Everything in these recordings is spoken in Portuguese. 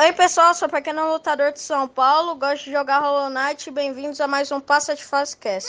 Oi pessoal, sou pequeno lutador de São Paulo, gosto de jogar Hollow Knight bem-vindos a mais um Passa de Fase Cast.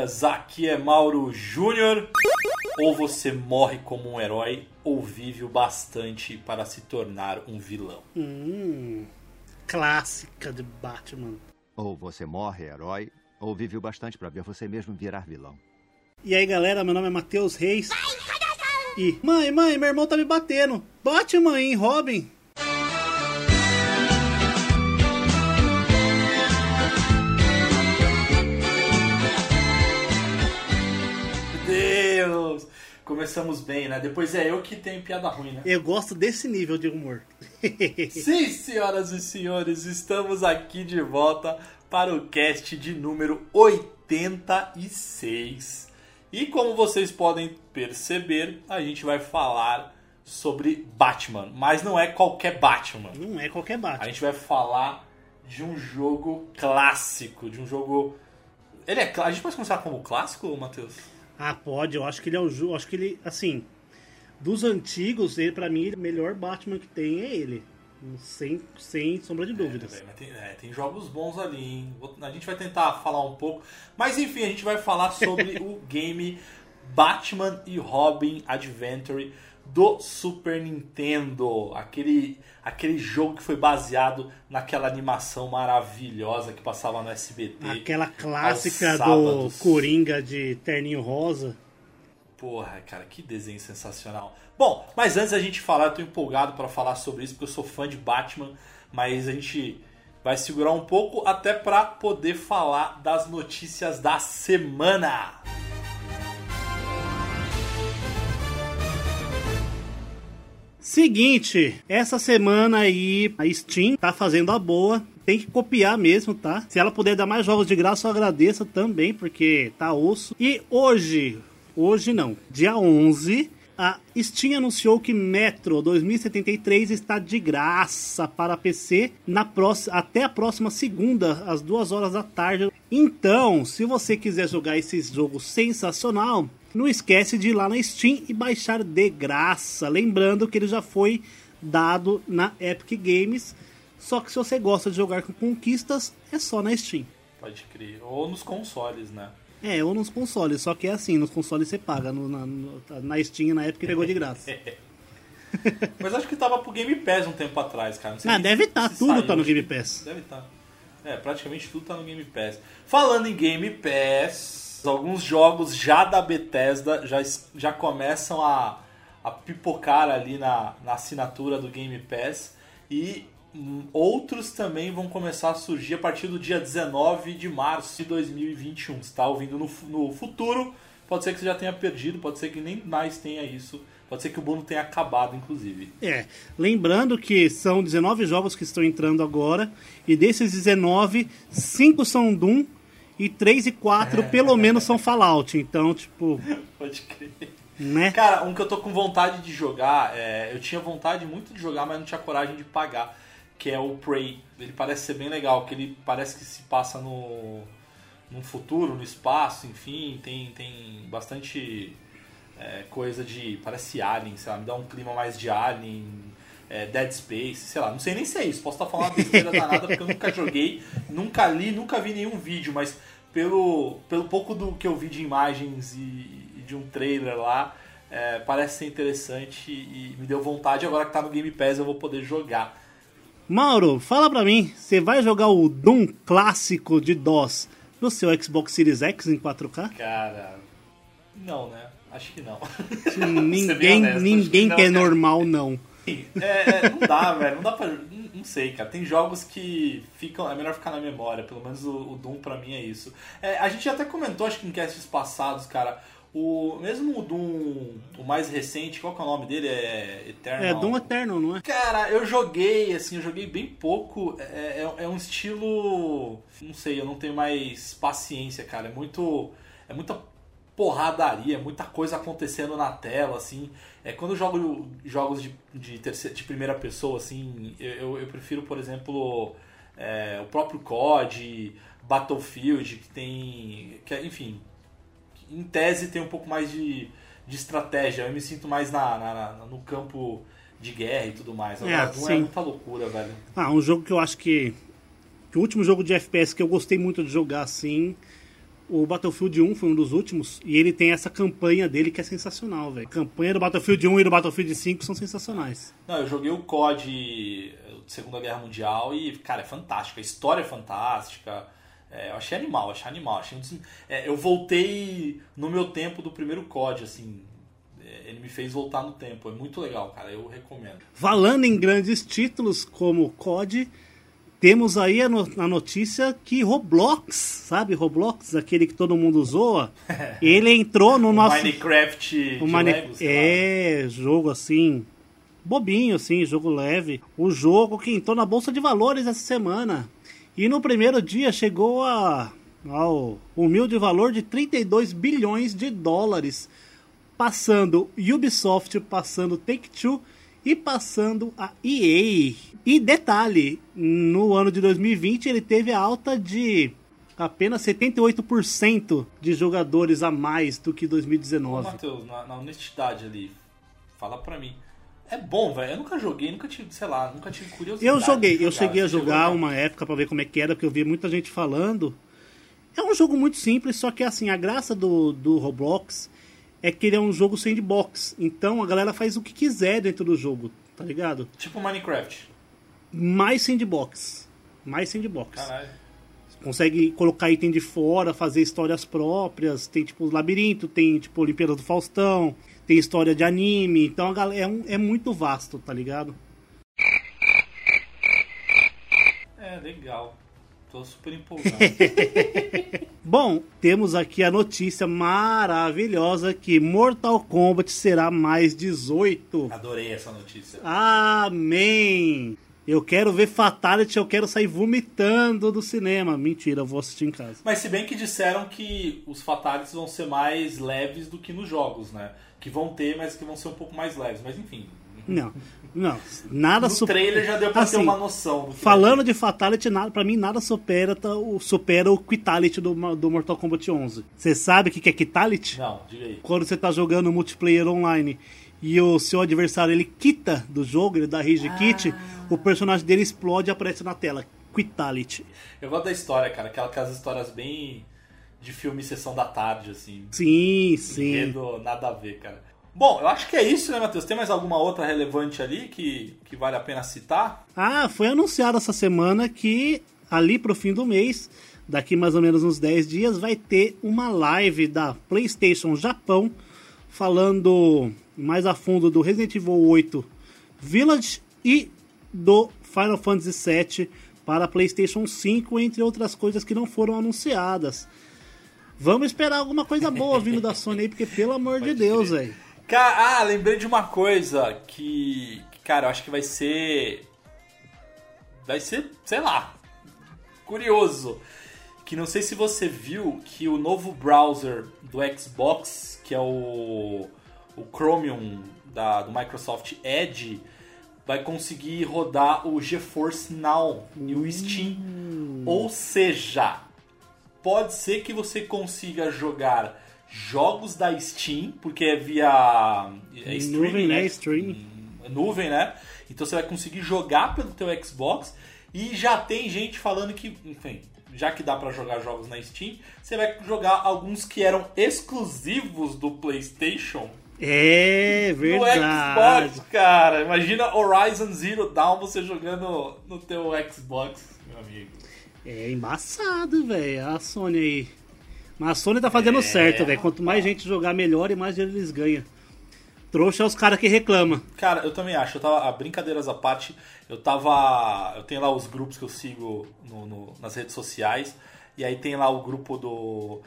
Toalhas, aqui é Mauro Júnior. Ou você morre como um herói, ou vive o bastante para se tornar um vilão. Hum, clássica de Batman. Ou você morre herói, ou vive o bastante para ver você mesmo virar vilão. E aí galera, meu nome é Matheus Reis. E, mãe, mãe, meu irmão tá me batendo. Batman, hein, Robin? Começamos bem, né? Depois é eu que tenho piada ruim, né? Eu gosto desse nível de humor. Sim, senhoras e senhores, estamos aqui de volta para o cast de número 86. E como vocês podem perceber, a gente vai falar sobre Batman, mas não é qualquer Batman. Não é qualquer A Batman. gente vai falar de um jogo clássico, de um jogo. Ele é A gente pode considerar como clássico, Matheus? Ah, pode, eu acho que ele é o. Acho que ele, assim, dos antigos, ele, pra mim, o melhor Batman que tem é ele. Sem, sem sombra de dúvidas. É, tem, é, tem jogos bons ali, hein? A gente vai tentar falar um pouco. Mas enfim, a gente vai falar sobre o game Batman e Robin Adventure do Super Nintendo. Aquele, aquele jogo que foi baseado naquela animação maravilhosa que passava no SBT. Aquela clássica do. Coringa de terninho rosa. Porra, cara, que desenho sensacional. Bom, mas antes da gente falar, eu tô empolgado pra falar sobre isso, porque eu sou fã de Batman, mas a gente vai segurar um pouco até pra poder falar das notícias da semana. Seguinte, essa semana aí a Steam tá fazendo a boa. Tem que copiar mesmo, tá? Se ela puder dar mais jogos de graça, eu agradeço também, porque tá osso. E hoje, hoje não, dia 11, a Steam anunciou que Metro 2073 está de graça para PC na próxima, até a próxima segunda, às duas horas da tarde. Então, se você quiser jogar esse jogo sensacional, não esquece de ir lá na Steam e baixar de graça. Lembrando que ele já foi dado na Epic Games. Só que se você gosta de jogar com conquistas, é só na Steam. Pode crer. Ou nos consoles, né? É, ou nos consoles, só que é assim, nos consoles você paga, no- na, no- na Steam na época pegou de graça. Mas acho que tava pro Game Pass um tempo atrás, cara. Não sei Ah, deve se- tá, tudo saiu, tá no Game Pass. Deve estar. É, praticamente tudo tá no Game Pass. Falando em Game Pass, alguns jogos já da Bethesda já, já começam a, a pipocar ali na, na assinatura do Game Pass. E hum, outros também vão começar a surgir a partir do dia 19 de março de 2021. Você tá ouvindo no, no futuro, pode ser que você já tenha perdido, pode ser que nem mais tenha isso. Pode ser que o bônus tenha acabado, inclusive. É, lembrando que são 19 jogos que estão entrando agora, e desses 19, 5 são Doom e 3 e 4 pelo menos são Fallout. Então, tipo, Pode crer. né? Cara, um que eu tô com vontade de jogar, é, eu tinha vontade muito de jogar, mas não tinha coragem de pagar, que é o Prey. Ele parece ser bem legal, que ele parece que se passa no, no futuro, no espaço, enfim, tem, tem bastante é, coisa de. parece Alien, sei lá, me dá um clima mais de Alien, é, Dead Space, sei lá, não sei nem se é isso, posso estar falando uma besteira danada porque eu nunca joguei, nunca li, nunca vi nenhum vídeo, mas pelo, pelo pouco do que eu vi de imagens e, e de um trailer lá, é, parece ser interessante e me deu vontade. Agora que tá no Game Pass eu vou poder jogar. Mauro, fala pra mim, você vai jogar o Doom clássico de DOS no seu Xbox Series X em 4K? Cara, não, né? Acho que não. ninguém honesto, ninguém que, não, que é normal, não. É, é, não dá, velho. Não dá pra. Não, sei, cara. Tem jogos que ficam. É melhor ficar na memória. Pelo menos o, o Doom pra mim é isso. É, a gente até comentou, acho que em casts passados, cara. O, mesmo o Doom, o mais recente, qual que é o nome dele? É Eternal? É, Doom Eternal, não é? Cara, eu joguei, assim, eu joguei bem pouco. É, é, é, um estilo. Não sei, eu não tenho mais paciência, cara. É muito. É muita porradaria, é muita coisa acontecendo na tela, assim. É, quando eu jogo jogos de, de, terceira, de primeira pessoa, assim, eu, eu prefiro, por exemplo, é, o próprio COD, Battlefield, que tem. Que, enfim, em tese tem um pouco mais de, de estratégia. Eu me sinto mais na, na, na no campo de guerra e tudo mais. Agora, é, não é muita loucura, velho. Ah, um jogo que eu acho que. que o último jogo de FPS que eu gostei muito de jogar assim. O Battlefield 1 foi um dos últimos e ele tem essa campanha dele que é sensacional, velho. A campanha do Battlefield 1 e do Battlefield 5 são sensacionais. Não, eu joguei o COD Segunda Guerra Mundial e, cara, é fantástico. A história é fantástica é, eu achei animal, achei animal. Achei é, eu voltei no meu tempo do primeiro COD, assim. É, ele me fez voltar no tempo. É muito legal, cara. Eu recomendo. Falando em grandes títulos como COD, temos aí a, no, a notícia que Roblox, sabe? Roblox, aquele que todo mundo zoa, ele entrou no o nosso. Minecraft. O Mine... Lego, é, jogo assim. Bobinho, assim, jogo leve. O jogo que entrou na Bolsa de Valores essa semana. E no primeiro dia chegou a, ao humilde valor de 32 bilhões de dólares, passando Ubisoft, passando Take-Two e passando a EA. E detalhe, no ano de 2020 ele teve a alta de apenas 78% de jogadores a mais do que 2019. Matheus, na, na honestidade ali, fala pra mim. É bom, velho. Eu nunca joguei, nunca tive, sei lá, nunca tive curiosidade. Eu joguei, eu cheguei a jogar uma época para ver como é que era, porque eu vi muita gente falando. É um jogo muito simples, só que assim, a graça do, do Roblox é que ele é um jogo sandbox. Então a galera faz o que quiser dentro do jogo, tá ligado? Tipo Minecraft. Mais sandbox. Mais sandbox. Caralho. Consegue colocar item de fora, fazer histórias próprias. Tem tipo labirinto, tem tipo Olimpíada do Faustão, tem história de anime, então é, um, é muito vasto, tá ligado? É, legal. Tô super empolgado. Bom, temos aqui a notícia maravilhosa que Mortal Kombat será mais 18. Adorei essa notícia. Amém! Eu quero ver Fatality, eu quero sair vomitando do cinema. Mentira, eu vou assistir em casa. Mas se bem que disseram que os Fatalities vão ser mais leves do que nos jogos, né? Que vão ter, mas que vão ser um pouco mais leves. Mas enfim. Não, não. Nada No super... trailer já deu pra assim, ter uma noção. falando de Fatality, nada, pra mim nada supera, tá, supera o Quitality do, do Mortal Kombat 11. Você sabe o que é Quitality? Não, diga aí. Quando você tá jogando multiplayer online e o seu adversário ele quita do jogo, ele dá rage ah. kit, o personagem dele explode e aparece na tela. Quitality. Eu gosto da história, cara, aquelas histórias bem de filme Sessão da Tarde, assim. Sim, sim. Enredo, nada a ver, cara. Bom, eu acho que é isso, né, Matheus? Tem mais alguma outra relevante ali que, que vale a pena citar? Ah, foi anunciado essa semana que ali pro fim do mês, daqui mais ou menos uns 10 dias, vai ter uma live da PlayStation Japão falando mais a fundo do Resident Evil 8 Village e do Final Fantasy VII para PlayStation 5, entre outras coisas que não foram anunciadas. Vamos esperar alguma coisa boa vindo da Sony aí, porque pelo amor de Deus, velho. Ah, lembrei de uma coisa que, cara, eu acho que vai ser. Vai ser, sei lá, curioso. Que não sei se você viu que o novo browser do Xbox, que é o o Chromium da, do Microsoft Edge vai conseguir rodar o GeForce Now e o Steam. Hum. Ou seja, pode ser que você consiga jogar jogos da Steam, porque é via é streaming, nuvem, né? Stream. É nuvem, né? Então você vai conseguir jogar pelo teu Xbox e já tem gente falando que, enfim, já que dá para jogar jogos na Steam, você vai jogar alguns que eram exclusivos do PlayStation é verdade. No Xbox, cara. Imagina Horizon Zero Dawn você jogando no teu Xbox, meu amigo. É embaçado, velho. A Sony aí. Mas a Sony tá fazendo é, certo, velho. Quanto mais gente jogar melhor e mais dinheiro eles ganham. Trouxa é os caras que reclamam. Cara, eu também acho. Eu tava, a brincadeiras à parte, eu tava. Eu tenho lá os grupos que eu sigo no, no, nas redes sociais. E aí tem lá o grupo do,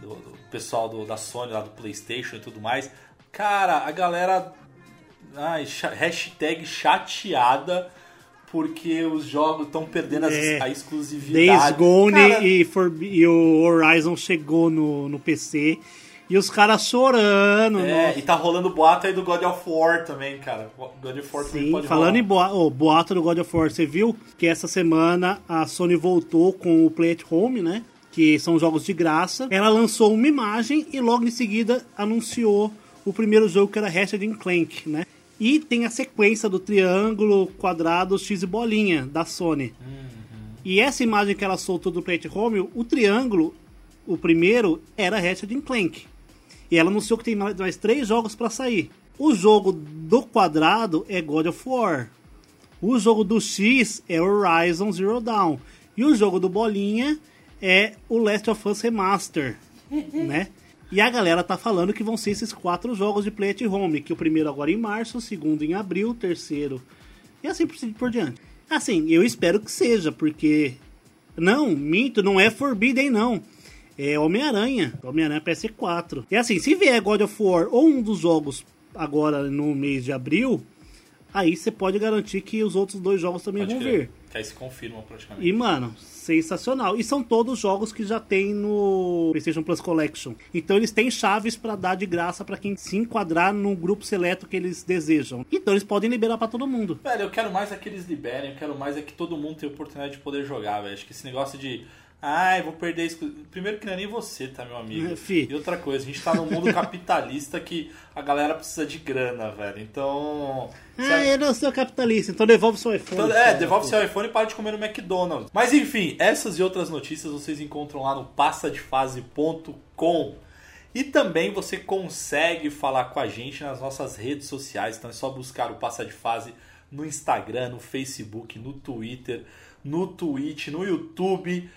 do, do pessoal do, da Sony, lá do Playstation e tudo mais. Cara, a galera. Ai, hashtag chateada porque os jogos estão perdendo é, a exclusividade. Days Gone Cara... e, For, e, o Horizon chegou no, no PC e os caras chorando. É, nossa. e tá rolando boato aí do God of War também, cara. God of War Sim, pode falando rolar. em boato, oh, boato do God of War, você viu que essa semana a Sony voltou com o Play at Home, né? Que são jogos de graça. Ela lançou uma imagem e logo em seguida anunciou o primeiro jogo que era Ratchet Clank, né? E tem a sequência do triângulo, quadrado, X e bolinha da Sony. Uhum. E essa imagem que ela soltou do Play at Home, o triângulo, o primeiro, era Ratchet Clank. E ela anunciou que tem mais, mais três jogos para sair. O jogo do quadrado é God of War. O jogo do X é Horizon Zero Dawn. E o jogo do bolinha é o Last of Us Remaster, né? E a galera tá falando que vão ser esses quatro jogos de Play at Home, que o primeiro agora em março, o segundo em abril, o terceiro e assim por diante. Assim, eu espero que seja, porque não, minto, não é Forbidden não é Homem-Aranha. Homem-Aranha PS4. E assim, se vier God of War ou um dos jogos agora no mês de abril, aí você pode garantir que os outros dois jogos também pode vão vir. Que aí se confirmam praticamente. E, mano, sensacional. E são todos jogos que já tem no PlayStation Plus Collection. Então eles têm chaves para dar de graça para quem se enquadrar no grupo seleto que eles desejam. Então eles podem liberar para todo mundo. Velho, eu quero mais é que eles liberem, eu quero mais é que todo mundo tenha oportunidade de poder jogar, velho. Acho que esse negócio de Ai, vou perder isso. Primeiro que não é nem você, tá, meu amigo? É, fi. E outra coisa, a gente tá num mundo capitalista que a galera precisa de grana, velho. Então. Ah, eu não sou capitalista, então devolve seu iPhone. Então, é, devolve seu iPhone e para de comer no McDonald's. Mas enfim, essas e outras notícias vocês encontram lá no passadefase.com. E também você consegue falar com a gente nas nossas redes sociais. Então é só buscar o Passa de Fase no Instagram, no Facebook, no Twitter, no Twitch, no YouTube.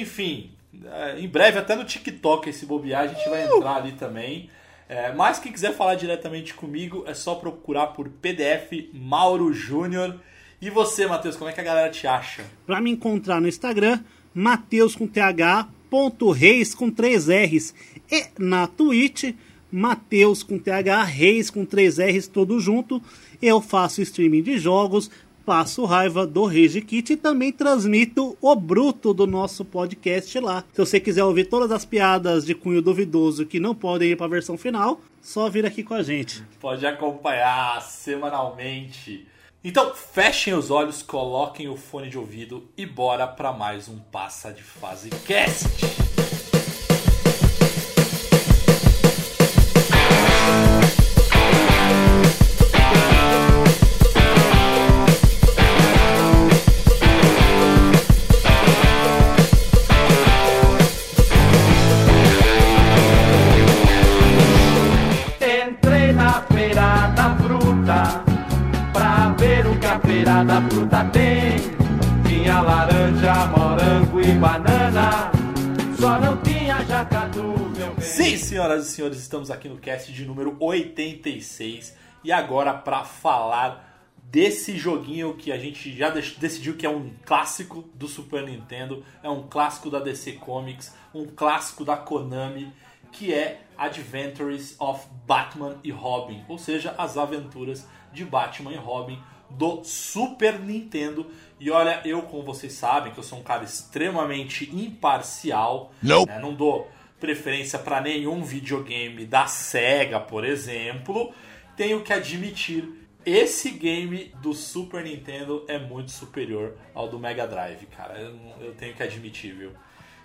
Enfim, é, em breve até no TikTok esse bobear a gente vai entrar ali também. É, mas quem quiser falar diretamente comigo é só procurar por PDF Mauro Júnior. E você, Matheus, como é que a galera te acha? Para me encontrar no Instagram, Matheus com TH, ponto Reis com três R's. E na Twitch, Matheus com TH, Reis com três R's, todo junto. Eu faço streaming de jogos, passo raiva do Rage Kit e também transmito o bruto do nosso podcast lá. Se você quiser ouvir todas as piadas de cunho duvidoso que não podem ir para a versão final, só vir aqui com a gente. Pode acompanhar semanalmente. Então, fechem os olhos, coloquem o fone de ouvido e bora para mais um Passa de Fase Cast. Senhoras e senhores, estamos aqui no cast de número 86. E agora para falar desse joguinho que a gente já decidiu que é um clássico do Super Nintendo, é um clássico da DC Comics, um clássico da Konami, que é Adventures of Batman e Robin, ou seja, as aventuras de Batman e Robin do Super Nintendo. E olha, eu, como vocês sabem, que eu sou um cara extremamente imparcial. Não. Né? Não dou preferência para nenhum videogame da Sega, por exemplo. Tenho que admitir, esse game do Super Nintendo é muito superior ao do Mega Drive, cara. Eu, eu tenho que admitir, viu?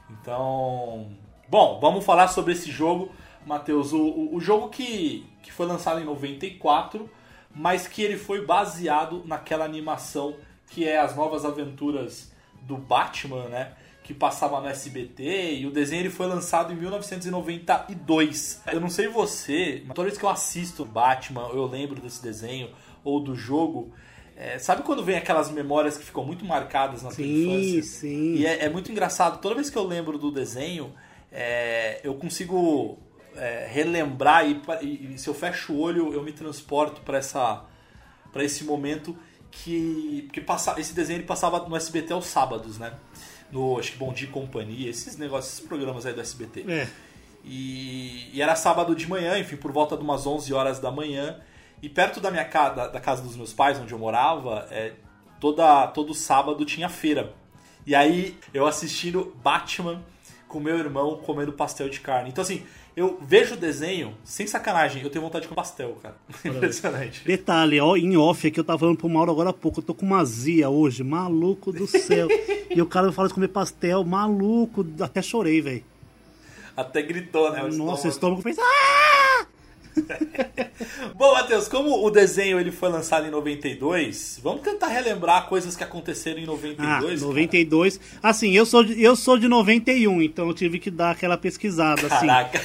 Então, bom, vamos falar sobre esse jogo, Matheus. O, o, o jogo que, que foi lançado em 94 mas que ele foi baseado naquela animação que é as novas aventuras do Batman, né? Que passava no SBT e o desenho ele foi lançado em 1992. Eu não sei você, mas toda vez que eu assisto Batman, eu lembro desse desenho ou do jogo, É, sabe quando vem aquelas memórias que ficam muito marcadas na tua Sim, infância? sim. E é, é muito engraçado. Toda vez que eu lembro do desenho, é, eu consigo é, relembrar e, e- e se eu fecho o olho, eu me transporto para essa para esse momento que porque passa, esse desenho ele passava no SBT aos sábados, né? No acho que Bom Dia e Companhia, esses negócios, esses programas aí do SBT. É. E, e era sábado de manhã, enfim, por volta de umas 11 horas da manhã. E perto da minha casa, da, da casa dos meus pais, onde eu morava, é, toda, todo sábado tinha feira. E aí eu assistindo Batman com meu irmão comendo pastel de carne. Então assim, eu vejo o desenho, sem sacanagem, eu tenho vontade de comer pastel, cara. Impressionante. Detalhe, ó, em off aqui, eu tava falando pro Mauro agora há pouco, eu tô com uma azia hoje, maluco do céu. e o cara me fala de comer pastel, maluco, até chorei, velho. Até gritou, né? o Nossa, o estômago. estômago fez. Ah! Bom, Matheus, como o desenho ele foi lançado em 92, vamos tentar relembrar coisas que aconteceram em 92. Ah, cara. 92. Assim, eu sou, de, eu sou de 91, então eu tive que dar aquela pesquisada, assim. Caraca.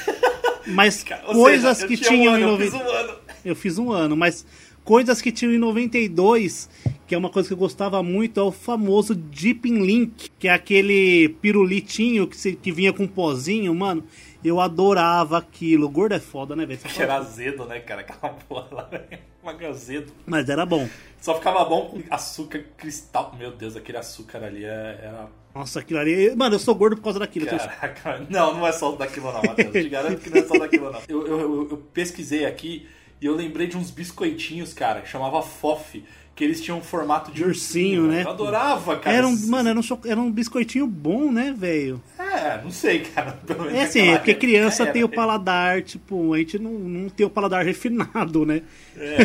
Mas Ou coisas seja, eu que tinha tinham um ano, em eu 90. fiz um. Eu fiz um ano, mas coisas que tinham em 92, que é uma coisa que eu gostava muito, é o famoso Deepin Link, que é aquele pirulitinho que, se- que vinha com um pozinho, mano. Eu adorava aquilo. Gordo é foda, né, velho? Que era azedo, né, cara? Aquela porra lá, uma azedo. Mas era bom. Só ficava bom com açúcar cristal. Meu Deus, aquele açúcar ali é- era. Nossa, aquilo ali. Mano, eu sou gordo por causa daquilo. Caraca, não, não é só daquilo não, Matheus. Eu te garanto que não é só daquilo não. Eu, eu- eu pesquisei aqui e eu lembrei de uns biscoitinhos, cara, que chamava FOF, que eles tinham um formato de De ursinho, né? Eu adorava, cara. Era um, mano, era um, era um biscoitinho bom, né, velho? É, não sei, cara. Pelo menos É assim, é porque criança era. tem o paladar, tipo, a gente não, não tem o paladar refinado, né? É,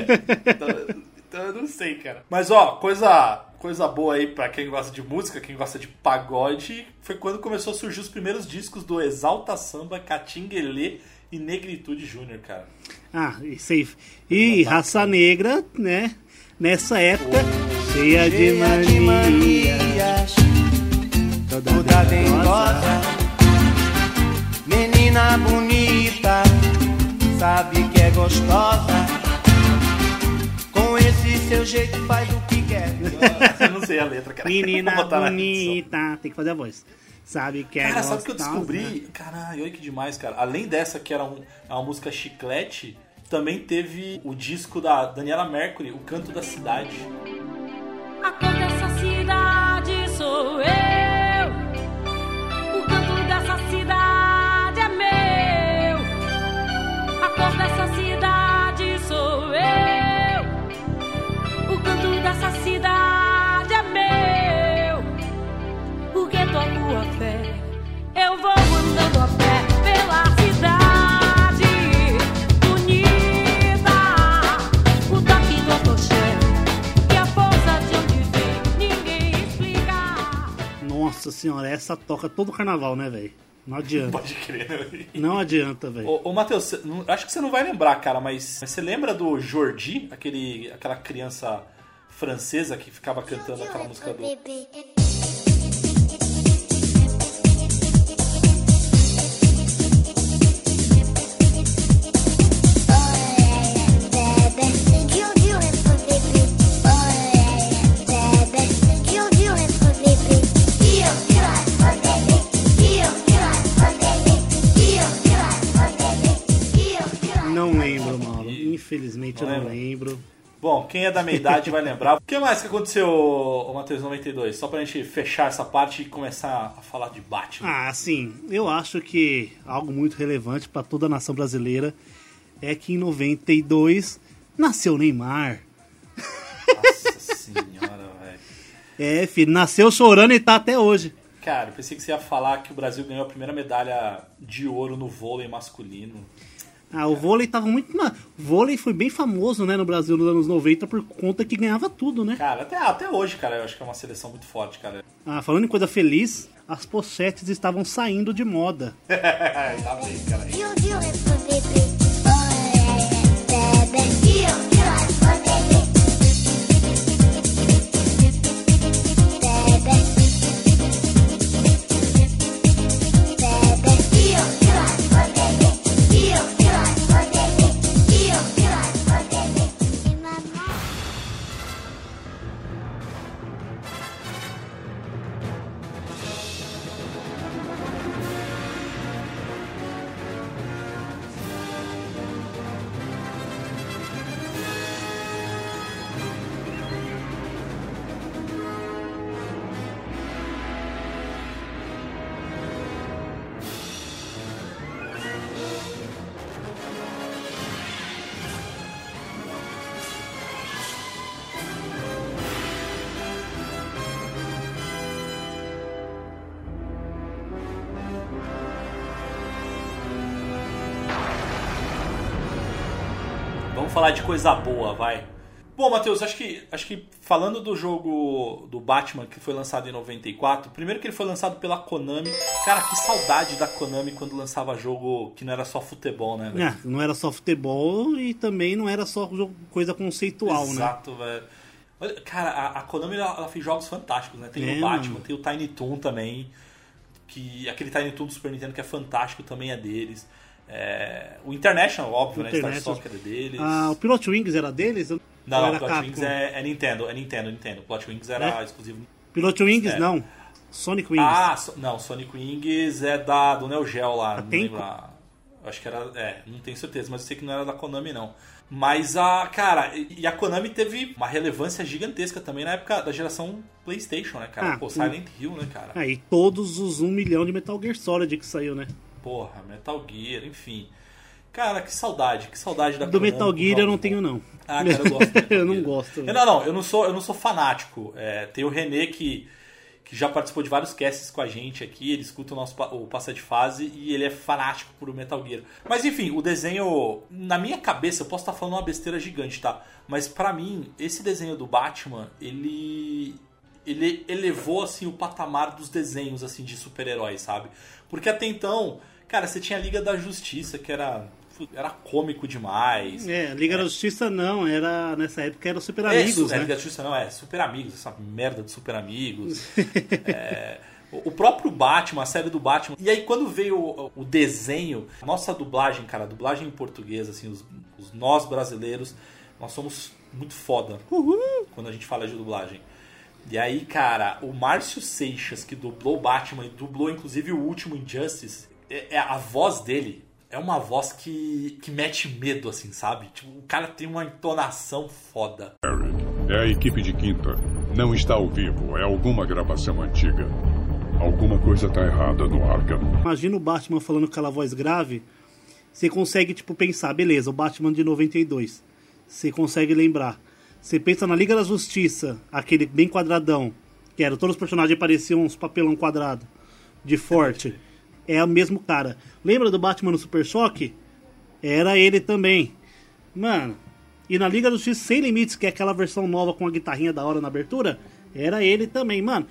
então, então eu não sei, cara. Mas ó, coisa, coisa boa aí pra quem gosta de música, quem gosta de pagode, foi quando começou a surgir os primeiros discos do Exalta Samba, Catinguelê e Negritude Júnior, cara. Ah, e safe. E raça negra, né? Nessa época, cheia, de mania. Toda toda dengosa. Menina bonita, sabe que é gostosa. Com esse seu jeito faz o que quer. Eu não sei a letra, cara. Menina bonita. Tem que fazer a voz. Sabe que é Cara, sabe o que eu descobri? Caralho, olha que demais, cara. Além dessa, que era um- é uma música chiclete, também teve o disco da Daniela Mercury, O Canto da Cidade. A cor dessa cidade sou eu. Nossa senhora, essa toca todo carnaval, né, velho? Não adianta. Pode crer, né? Não adianta, velho. Ô, ô Matheus, acho que você não vai lembrar, cara, mas, mas você lembra do Jordi, aquele, aquela criança francesa que ficava cantando aquela música do. Infelizmente eu Não não lembra? lembro. Bom, quem é da minha idade vai lembrar. O que mais que aconteceu, Matheus 92? Só pra gente fechar essa parte e começar a falar de Batman. Ah, assim, eu acho que algo muito relevante pra toda a nação brasileira é que em 92 nasceu Neymar. Nossa senhora, velho. É, filho, nasceu chorando e tá até hoje. Cara, eu pensei que você ia falar que o Brasil ganhou a primeira medalha de ouro no vôlei masculino. Ah, o vôlei tava muito. O vôlei foi bem famoso, né, no Brasil nos anos 90 por conta que ganhava tudo, né? Cara, até, até hoje, cara, eu acho que é uma seleção muito forte, cara. Ah, falando em coisa feliz, as pochetes estavam saindo de moda. Ainda bem, cara. Falar de coisa boa, vai. Bom, Matheus, acho que, acho que falando do jogo do Batman que foi lançado em 94, primeiro que ele foi lançado pela Konami. Cara, que saudade da Konami quando lançava jogo que não era só futebol, né? velho? É, não era só futebol e também não era só coisa conceitual, né? Exato, velho. Cara, a, a Konami ela, ela fez jogos fantásticos, né? Tem É, o Batman, mano. tem o Tiny Toon também. Que aquele Tiny Toon do Super Nintendo que é fantástico também é deles. É, o International, óbvio, né? Star. Soccer é deles. Ah, o Pilot Wings era deles? Não, não, era o Plot Capcom? Wings é, é Nintendo, é Nintendo, Nintendo. Plot Wings era É? exclusivo. Pilot Wings, É. não. Sonic Wings. Ah, so- não, Sonic Wings é da, do Neo Geo lá, não tem lembro. a- Acho que era. É, não tenho certeza, mas eu sei que não era da Konami, não. Mas a. Cara, e e a Konami teve uma relevância gigantesca também na época da geração PlayStation, né, cara? Ah, Pô. Silent Hill, né, cara? Aí todos os um milhão de Metal Gear Solid que saiu, né? Porra, Metal Gear, enfim. Cara, que saudade, que saudade da Do Konami Metal Gear eu não tenho, não. Ah, cara, eu gosto. Eu não gosto. Eu, não, não, eu não sou, eu não sou fanático. É, tem o René que, que já participou de vários casts com a gente aqui, ele escuta o nosso o Passa de Fase e ele é fanático por Metal Gear. Mas enfim, o desenho, na minha cabeça, eu posso estar falando uma besteira gigante, tá? Mas pra mim, esse desenho do Batman, ele ele elevou assim o patamar dos desenhos assim de super-heróis, sabe? Porque até então, cara, você tinha a Liga da Justiça, que era era cômico demais. É, Liga da Justiça não, era nessa época era Super É, Amigos, é, né? Liga da Justiça não, é Super Amigos, essa merda de Super Amigos. É, o próprio Batman, a série do Batman. E aí quando veio o, o desenho, a nossa dublagem, cara, a dublagem em português, assim, os, os nós brasileiros, nós somos muito foda quando a gente fala de dublagem. E aí, cara, o Márcio Seixas, que dublou o Batman e dublou inclusive o último Injustice, é, é- a voz dele é uma voz que, que mete medo, assim, sabe? Tipo, o cara tem uma entonação foda. É a equipe de quinta. Não está ao vivo, é alguma gravação antiga. Alguma coisa tá errada no Arkham. Imagina o Batman falando com aquela voz grave. Você consegue, tipo, pensar, beleza, o Batman de 92. Você consegue lembrar. Você pensa na Liga da Justiça, aquele bem quadradão, que era, todos os personagens pareciam uns papelão quadrado, de forte. É o mesmo cara. Lembra do Batman no Super Choque? Era ele também. Mano, e na Liga da Justiça Sem Limites, que é aquela versão nova com a guitarrinha da hora na abertura, era ele também. Mano,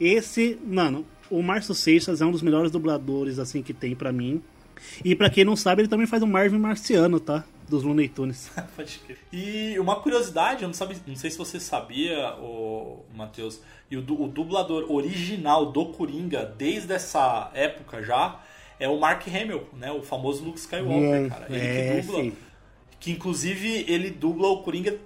esse, mano, o Márcio Seixas é um dos melhores dubladores, assim, que tem pra mim. E pra quem não sabe, ele também faz o Marvin Marciano, tá? Dos Looney Tunes. E uma curiosidade, eu não, sabe, não sei se você sabia, o Matheus, e o, o dublador original do Coringa, desde essa época já, é o Mark Hamill, né? O famoso Luke Skywalker, Hum, cara. Ele é, que dubla. sim. Que inclusive ele dubla o Coringa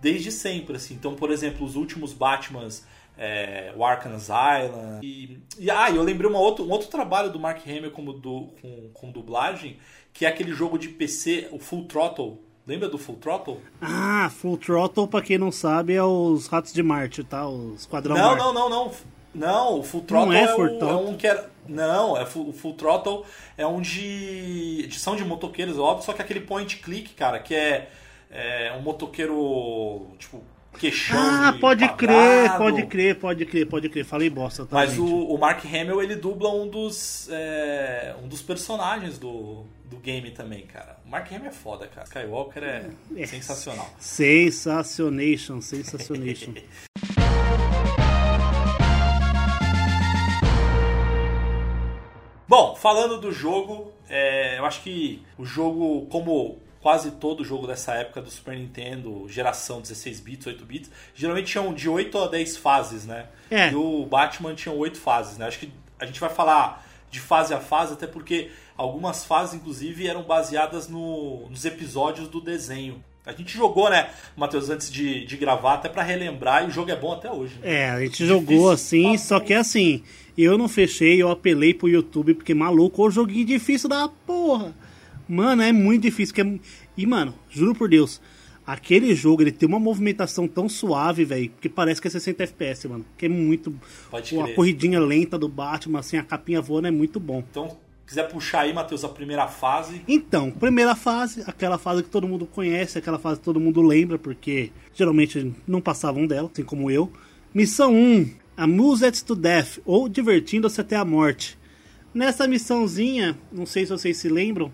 desde sempre, assim. Então, por exemplo, os últimos Batmans, é, o Arkham Asylum. E, e ah, eu lembrei uma outro, um outro trabalho do Mark Hamill como du, com, com dublagem, que é aquele jogo de PC, o Full Throttle. Lembra do Full Throttle? Ah, Full Throttle, pra quem não sabe, é os Ratos de Marte, tá? Os Quadrão Não, Marte. não, não, não. Não, o Full Throttle é é, Full o- é um que era. Não, é o Full Throttle é um de. são de motoqueiros, óbvio, só que aquele point click, cara, que é, é um motoqueiro. Tipo, queixão. Ah, de pode crer, pode crer, pode crer, pode crer. Falei bosta, tá, Mas o, o Mark Hamill ele dubla um dos. é, um dos personagens do, do game também, cara. O Mark Hamill é foda, cara. Skywalker é, É. sensacional. Sensacionation, sensacionation. Bom, falando do jogo, é, eu acho que o jogo, como quase todo jogo dessa época do Super Nintendo, geração 16 bits, 8 bits, geralmente tinham de 8 a 10 fases, né? É. E o Batman tinha 8 fases, né? Acho que a gente vai falar de fase a fase, até porque algumas fases, inclusive, eram baseadas no- nos episódios do desenho. A gente jogou, né, Matheus, antes de, de gravar, até pra relembrar, e o jogo é bom até hoje. Né? É, a gente jogou assim, só que assim, eu não fechei, eu apelei pro YouTube, porque maluco, o joguinho difícil da porra. Mano, é muito difícil. Que é... E, mano, juro por Deus, aquele jogo, ele tem uma movimentação tão suave, velho, que parece que é 60 FPS, mano. Que é muito. Pode Uma crer. corridinha lenta do Batman, assim, a capinha voando é muito bom. Então, quiser puxar aí, Matheus, a primeira fase, Então, primeira fase, aquela fase que todo mundo conhece, aquela fase que todo mundo lembra, porque geralmente não passavam dela, assim como eu. Missão 1, Amused to Death, ou Divertindo-se até a Morte. Nessa missãozinha, não sei se vocês se lembram,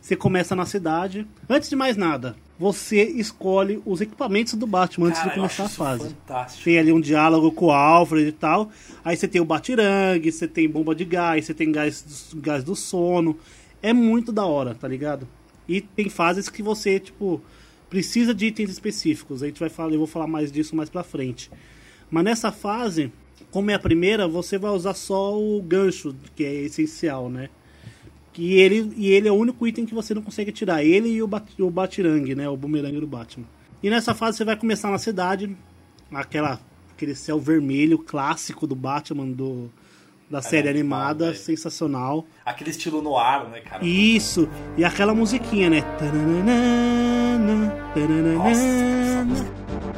você começa na cidade. Antes de mais nada, você escolhe os equipamentos do Batman antes Cara, de começar a fase. fantástico. Tem ali um diálogo com o Alfred e tal. Aí você tem o batirangue, você tem bomba de gás, você tem gás, gás do sono. É muito da hora, tá ligado? E tem fases que você, tipo, precisa de itens específicos. A gente vai falar, eu vou falar mais disso mais pra frente. Mas nessa fase, como é a primeira, você vai usar só o gancho, que é essencial, né? Que ele, e ele é o único item que você não consegue tirar. Ele e o, bat, o batirangue, né? O bumerangue do Batman. E nessa fase você vai começar na cidade, aquela, aquele céu vermelho clássico do Batman do, da série animal, animada, sensacional. Aquele estilo no ar, né, cara? Isso, e aquela musiquinha, né? Nossa,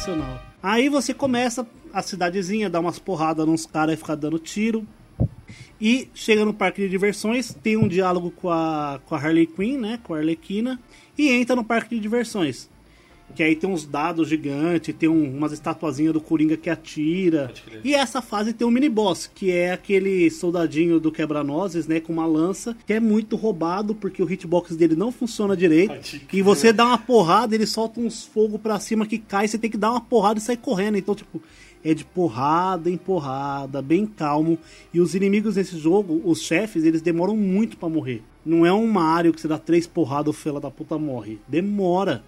Sensacional. Aí você começa a cidadezinha, dá umas porradas nos caras e fica dando tiro. E chega no parque de diversões, tem um diálogo com a, com a Harley Quinn, né? Com a Arlequina. E entra no parque de diversões. Que aí tem uns dados gigantes, tem um- umas estatuazinhas do Coringa que atira. E essa fase tem um mini boss, que é aquele soldadinho do quebra-nozes, né? Com uma lança, que é muito roubado, porque o hitbox dele não funciona direito. Pode. E você dá uma porrada, ele solta uns fogo pra cima que cai, você tem que dar uma porrada e sair correndo. Então, tipo, é de porrada em porrada, bem calmo. E os inimigos nesse jogo, os chefes, eles demoram muito pra morrer. Não é um Mario que você dá três porradas, o fela da puta morre. Demora.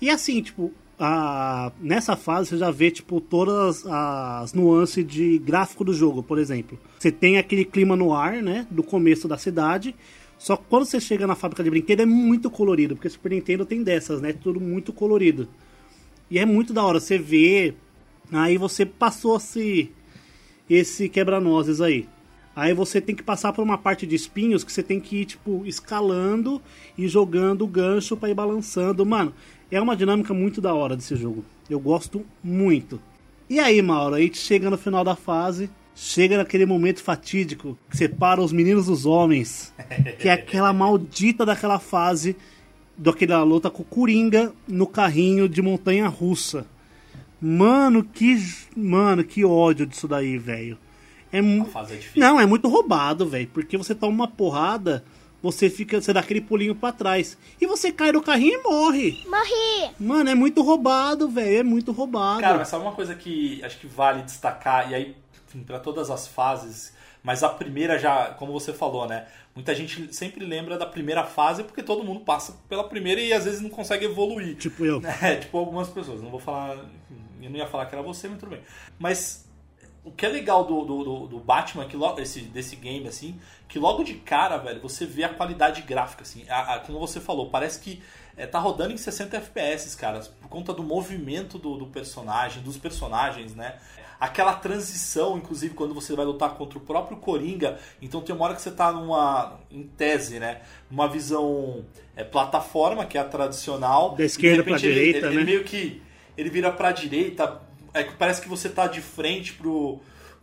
E assim, tipo, a- nessa fase você já vê, tipo, todas as nuances de gráfico do jogo, por exemplo. Você tem aquele clima no ar, né, do começo da cidade. Só que quando você chega na fábrica de brinquedo é muito colorido, porque o Super Nintendo tem dessas, né? Tudo muito colorido. E é muito da hora, você vê. Aí você passou esse, esse quebra-nozes aí. Aí você tem que passar por uma parte de espinhos que você tem que ir, tipo, escalando e jogando o gancho pra ir balançando. Mano, é uma dinâmica muito da hora desse jogo. Eu gosto muito. E aí, Mauro, a gente chega no final da fase, chega naquele momento fatídico que separa os meninos dos homens, que é aquela maldita daquela fase daquela luta com o Coringa no carrinho de montanha russa. Mano, que mano, que ódio disso daí, velho. É mu- fase é difícil. Não, é muito roubado, velho, porque você toma uma porrada, você fica, você dá aquele pulinho pra trás e você cai no carrinho e morre. Morri! Mano, é muito roubado, velho, é muito roubado. Cara, mas sabe uma coisa que acho que vale destacar, e aí, pra todas as fases, mas a primeira já, como você falou, né? Muita gente sempre lembra da primeira fase porque todo mundo passa pela primeira e às vezes não consegue evoluir. Tipo eu. É, tipo algumas pessoas. Não vou falar. Eu não ia falar que era você, mas tudo bem. Mas o que é legal do, do, do- Batman, que logo, esse, desse game, assim, que logo de cara, velho, você vê a qualidade gráfica, assim. A- a- como você falou, parece que é, tá rodando em 60 FPS, cara, por conta do movimento do, do personagem, dos personagens, né? Aquela transição, inclusive, quando você vai lutar contra o próprio Coringa. Então tem uma hora que você tá numa. em tese, né? Numa visão é, plataforma, que é a tradicional. Da esquerda de repente, pra ele- direita, ele, né? ele meio que ele vira pra direita, é, que parece que você tá de frente pro,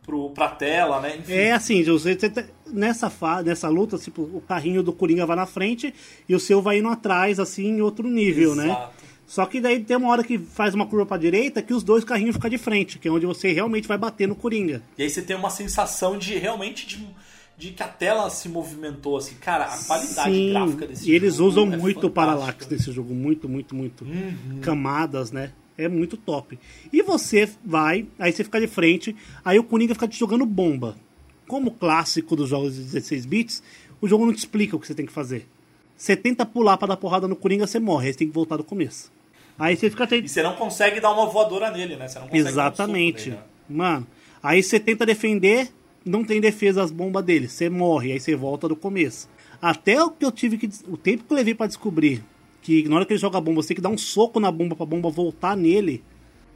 pro, pra tela, né? Enfim, É assim, você, tá- nessa nessa luta, tipo, o carrinho do Coringa vai na frente e o seu vai indo atrás, assim, em outro nível, né? Exato. Só que daí tem uma hora que faz uma curva pra direita que os dois carrinhos ficam de frente, que é onde você realmente vai bater no Coringa. E aí você tem uma sensação de realmente de, de que a tela se movimentou, assim. Cara, a qualidade Sim, gráfica desse e eles jogo usam é muito o parallax nesse jogo, muito, muito, muito. Uhum. Camadas, né? É muito top. E você vai, aí você fica de frente, aí o Coringa fica te jogando bomba. Como clássico dos jogos de 16 bits, o jogo não te explica o que você tem que fazer. Você tenta pular pra dar porrada no Coringa, você morre, aí você tem que voltar do começo. Aí você fica E você não consegue dar uma voadora nele, né? Você não consegue dar um Exatamente. nele, né? Mano, aí você tenta defender, não tem defesa as bombas dele, você morre, aí você volta do começo. Até o que eu tive que. O tempo que eu levei pra descobrir que na hora que ele joga a bomba, você tem que dar um soco na bomba pra bomba voltar nele.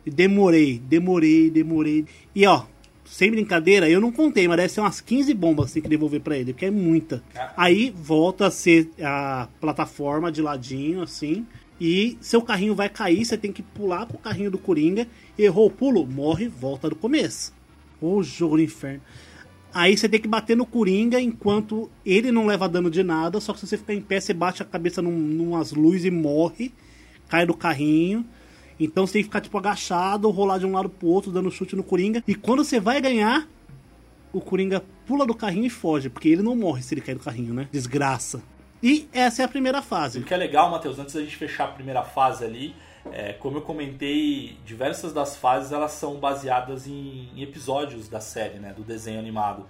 E demorei, demorei, demorei. E ó, sem brincadeira, eu não contei, mas deve ser umas 15 bombas que tem que devolver pra ele, porque é muita. Aí volta a ser a plataforma de ladinho, assim. E seu carrinho vai cair, você tem que pular pro carrinho do Coringa. Errou o pulo, morre, volta do começo. Ô jogo do inferno. Aí você tem que bater no Coringa enquanto ele não leva dano de nada. Só que se você ficar em pé, você bate a cabeça num, numas luzes e morre. Cai do carrinho. Então você tem que ficar tipo agachado, rolar de um lado pro outro, dando chute no Coringa. E quando você vai ganhar, o Coringa pula do carrinho e foge. Porque ele não morre se ele cair do carrinho, né? Desgraça. E essa é a primeira fase. O que é legal, Matheus, antes da gente fechar a primeira fase ali, é, como eu comentei, diversas das fases elas são baseadas em, em episódios da série, né, do desenho animado.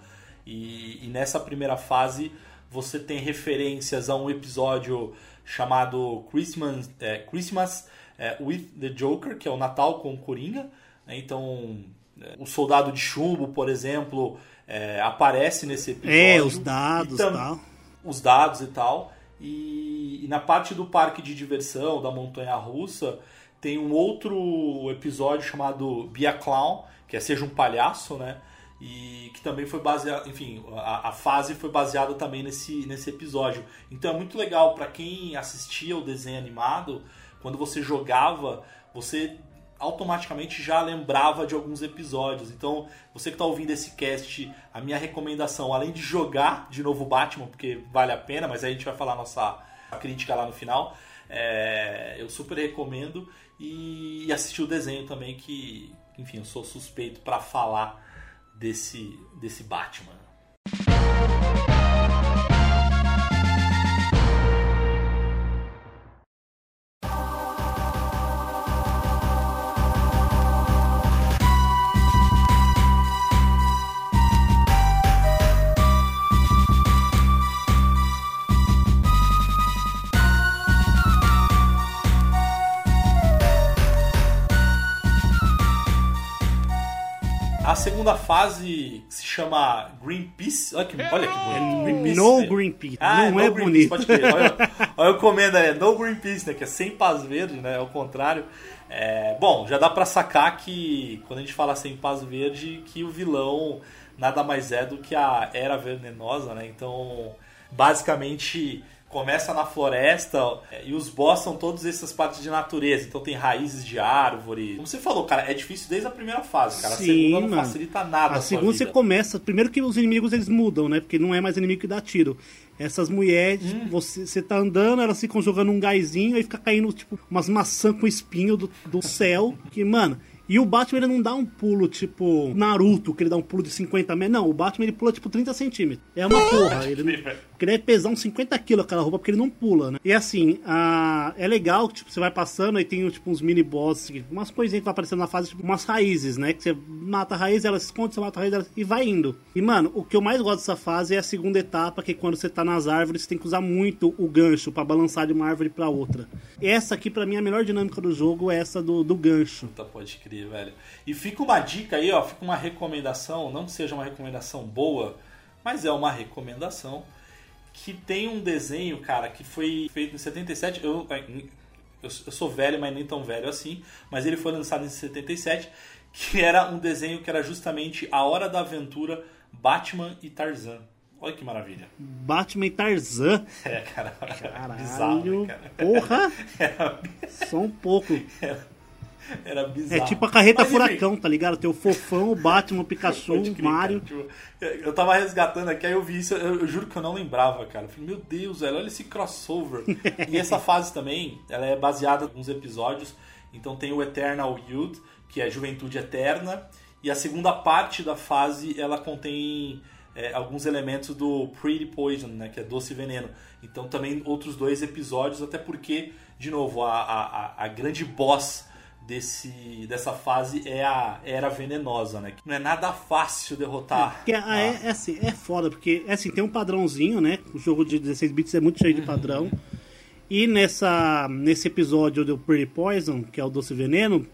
E, e nessa primeira fase você tem referências a um episódio chamado Christmas, é, Christmas é, with the Joker, que é o Natal com o Coringa. né? Então, é, o Soldado de Chumbo, por exemplo, é, aparece nesse episódio. É, os dados e tam- tal. os dados e tal. E, e na parte do parque de diversão, da montanha russa, tem um outro episódio chamado Be a Clown, que é Seja um Palhaço, né? E que também foi baseado, enfim, a, a fase foi baseada também nesse, nesse episódio. Então é muito legal para quem assistia o desenho animado, quando você jogava, você automaticamente já lembrava de alguns episódios. Então, você que está ouvindo esse cast, a minha recomendação, além de jogar de novo Batman, porque vale a pena, mas aí a gente vai falar nossa crítica lá no final, é, eu super recomendo. E, e assistir o desenho também, que, enfim, eu sou suspeito para falar desse, desse Batman. Segunda fase se chama Greenpeace. Olha que, olha que bonito. Greenpeace, No né? Greenpeace. Ah, não é Greenpeace, bonito. Pode crer. Olha, olha o comendo aí, No Greenpeace, né? Que é sem paz verde, né? Ao contrário. É, bom, já dá pra sacar que quando a gente fala sem paz verde, que o vilão nada mais é do que a Era Venenosa, né? Então, basicamente, começa na floresta é, e os boss são todas essas partes de natureza. Então tem raízes de árvore. Como você falou, cara, é difícil desde a primeira fase, cara. a Sim, segunda não mano. facilita nada. A segunda você começa. Primeiro que os inimigos eles mudam, né? Porque não é mais inimigo que dá tiro. Essas mulheres, Hum. você, você tá andando, elas ficam jogando um gásinho e fica caindo, tipo, umas maçãs com espinho do, do céu. Que, mano. E o Batman ele não dá um pulo tipo Naruto, que ele dá um pulo de 50 metros. Não, o Batman ele pula tipo 30 centímetros. É uma porra. Ele, porque ele deve pesar uns 50 quilos aquela roupa, porque ele não pula, né? E assim, a... é legal que tipo, você vai passando e tem tipo, uns mini boss, tipo, umas coisinhas que vai aparecendo na fase, tipo umas raízes, né? Que você mata a raiz, ela se esconde, você mata a raiz ela... e vai indo. E mano, o que eu mais gosto dessa fase é a segunda etapa, que é quando você tá nas árvores, você tem que usar muito o gancho pra balançar de uma árvore pra outra. Essa aqui, pra mim, a melhor dinâmica do jogo é essa do, do gancho. Puta, pode crer, velho. E fica uma dica aí, ó, fica uma recomendação, não que seja uma recomendação boa, mas é uma recomendação que tem um desenho, cara, que foi feito em 77. Eu, eu, eu sou velho, mas nem tão velho assim, mas ele foi lançado em 77, que era um desenho que era justamente A Hora da Aventura Batman e Tarzan. Olha que maravilha. Batman e Tarzan. É, cara. Caralho. Bizarro, né, cara? Porra! Era, Só um pouco. era bizarro. É tipo a carreta Mas, enfim, furacão, tá ligado? Tem o Fofão, o Batman, o Pikachu, o Mario. cara, tipo, eu tava resgatando aqui, aí eu vi isso, eu, eu juro que eu não lembrava, cara. Eu falei, meu Deus, velho, olha esse crossover. e essa fase também, ela é baseada em alguns episódios. Então tem o Eternal Youth, que é Juventude Eterna. E a segunda parte da fase, ela contém é, alguns elementos do Pretty Poison, né? Que é Doce Veneno. Então também outros dois episódios, até porque, de novo, a, a- a grande boss desse, dessa fase é a Era Venenosa, né? Que não é nada fácil derrotar. Porque ah, é, é assim, é foda, porque é assim, tem um padrãozinho, né? O jogo de 16 bits é muito cheio de padrão. E nessa, nesse episódio do Pretty Poison, que é o Doce Veneno,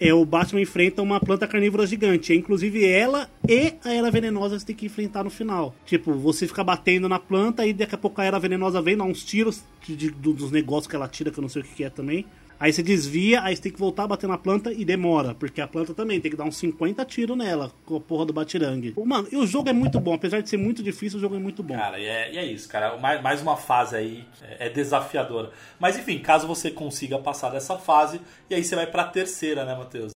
é o Batman enfrenta uma planta carnívora gigante. É, inclusive ela e a era venenosa você tem que enfrentar no final. Tipo, você fica batendo na planta e daqui a pouco a era venenosa vem, dá uns tiros de- de- do- dos negócios que ela tira, que eu não sei o que, que é também. Aí você desvia, aí você tem que voltar a bater na planta e demora, porque a planta também tem que dar uns 50 tiros nela com a porra do batirangue. Mano, e o jogo é muito bom, apesar de ser muito difícil, o jogo é muito bom. Cara, e é, e é isso, cara. Mais, mais uma fase aí é, é desafiadora. Mas enfim, caso você consiga passar dessa fase, e aí você vai pra terceira, né, Matheus?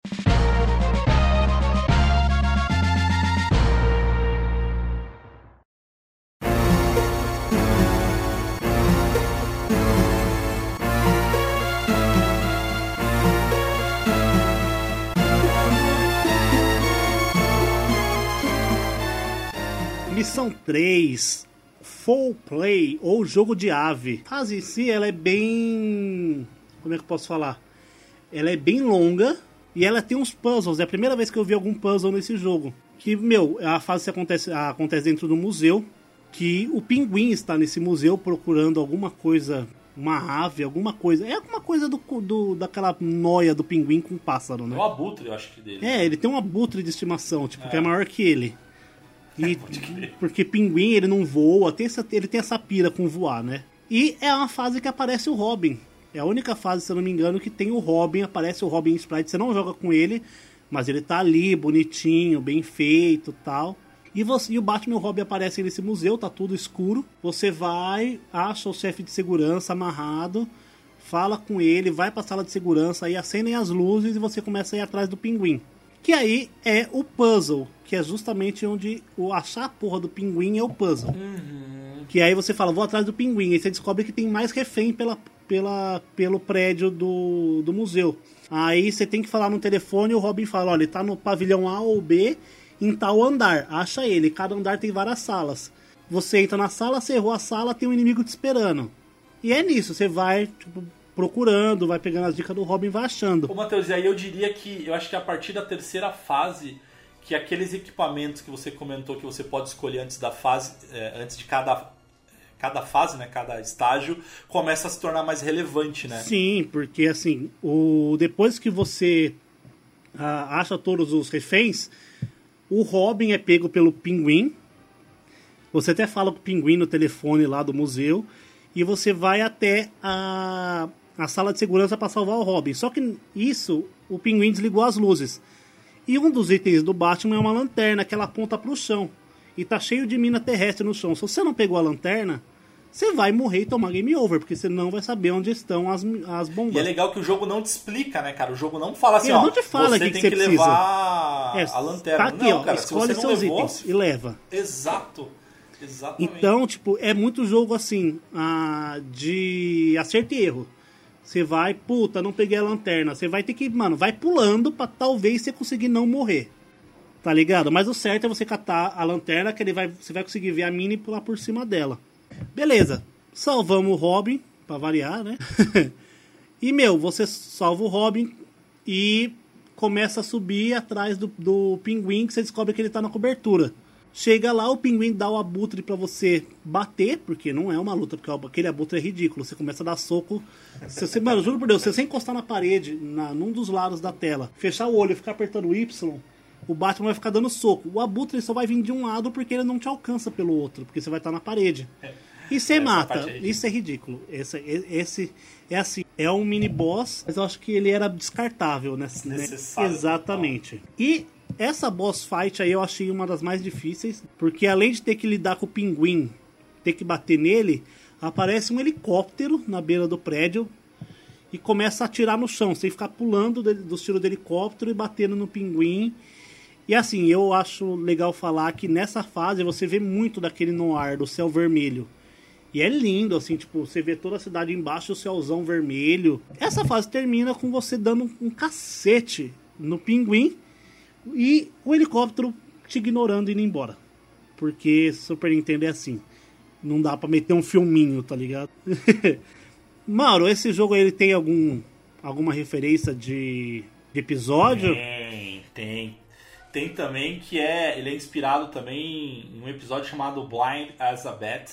Missão 3, Full Play ou Jogo de Ave. A fase em si, ela é bem. Como é que eu posso falar? Ela é bem longa e ela tem uns puzzles. É a primeira vez que eu vi algum puzzle nesse jogo. Que, meu, a fase se acontece, acontece dentro do museu. Que o pinguim está nesse museu procurando alguma coisa. Uma ave, alguma coisa. É alguma coisa do, do, daquela noia do pinguim com pássaro, né? É o abutre, eu acho que dele. É, ele tem um abutre de estimação, tipo, que é maior que ele. E, porque pinguim, ele não voa, tem essa, ele tem essa pira com voar, né? E é uma fase que aparece o Robin. É a única fase, se eu não me engano, que tem o Robin, aparece o Robin Sprite. Você não joga com ele, mas ele tá ali, bonitinho, bem feito tal. E, você, e o Batman e o Robin aparecem nesse museu, tá tudo escuro. Você vai, acha o chefe de segurança amarrado, fala com ele, vai pra sala de segurança, aí acendem as luzes e você começa a ir atrás do pinguim. Que aí é o puzzle, que é justamente onde o achar a porra do pinguim é o puzzle. Que aí você fala, vou atrás do pinguim, e você descobre que tem mais refém pela, pela, pelo prédio do, do museu. Aí você tem que falar no telefone e o Robin fala, olha, ele tá no pavilhão A ou B, em tal andar. Acha ele, cada andar tem várias salas. Você entra na sala, você errou a sala, tem um inimigo te esperando. E é nisso, você vai tipo, procurando, vai pegando as dicas do Robin e vai achando. Ô, Matheus, e aí eu diria que eu acho que a partir da terceira fase, que aqueles equipamentos que você comentou que você pode escolher antes da fase, é, antes de cada, cada fase, né, cada estágio, começa a se tornar mais relevante, né? Sim, porque assim, o depois que você ah, acha todos os reféns, o Robin é pego pelo pinguim. Você até fala com o pinguim no telefone lá do museu. E você vai até a, a sala de segurança para salvar o Robin. Só que isso, o pinguim desligou as luzes. E um dos itens do Batman é uma lanterna que ela aponta para o chão. E tá cheio de mina terrestre no chão. Se você não pegou a lanterna, você vai morrer e tomar game over, porque você não vai saber onde estão as, as E é bombas. legal que o jogo não te explica, né, cara? O jogo não fala assim, Ele ó, não te fala você que tem que que, levar É, a lanterna. Tá aqui, não, ó, cara, se escolhe não seus levou, itens e leva. Exato. Exatamente. Então, tipo, é muito jogo assim, ah, de acerto e erro. Você vai, puta, não peguei a lanterna. Você vai ter que, mano, vai pulando pra talvez você conseguir não morrer. Tá ligado? Mas o certo é você catar a lanterna, que ele vai, você vai conseguir ver a mini pular por cima dela. Beleza. Salvamos o Robin, pra variar, né? e, meu, você salva o Robin e começa a subir atrás do, do pinguim, que você descobre que ele tá na cobertura. Chega lá, o pinguim dá o abutre pra você bater, porque não é uma luta, porque aquele abutre é ridículo. Você começa a dar soco. Se você, mano, juro por Deus, se você encostar na parede, na, num dos lados da tela, fechar o olho e ficar apertando o Y, o Batman vai ficar dando soco. O abutre só vai vir de um lado porque ele não te alcança pelo outro, porque você vai estar na parede. E você mata. é. Isso é ridículo. Esse, esse é assim, é um mini boss, mas eu acho que ele era descartável, né? Desnecessário, Exatamente. E essa boss fight aí eu achei uma das mais difíceis, porque além de ter que lidar com o pinguim, ter que bater nele, aparece um helicóptero na beira do prédio e começa a atirar no chão, sem ficar pulando dos tiros do helicóptero e batendo no pinguim. E assim, eu acho legal falar que nessa fase você vê muito daquele noir do céu vermelho. E é lindo, assim, tipo, você vê toda a cidade embaixo, o céuzão vermelho. Essa fase termina com você dando um cacete no pinguim e o helicóptero te ignorando e indo embora. Porque Super Nintendo é assim. Não dá pra meter um filminho, tá ligado? Mauro, esse jogo ele tem algum alguma referência de, de episódio? Tem, tem. Tem também que é. Ele é inspirado também em um episódio chamado Blind as a Bat,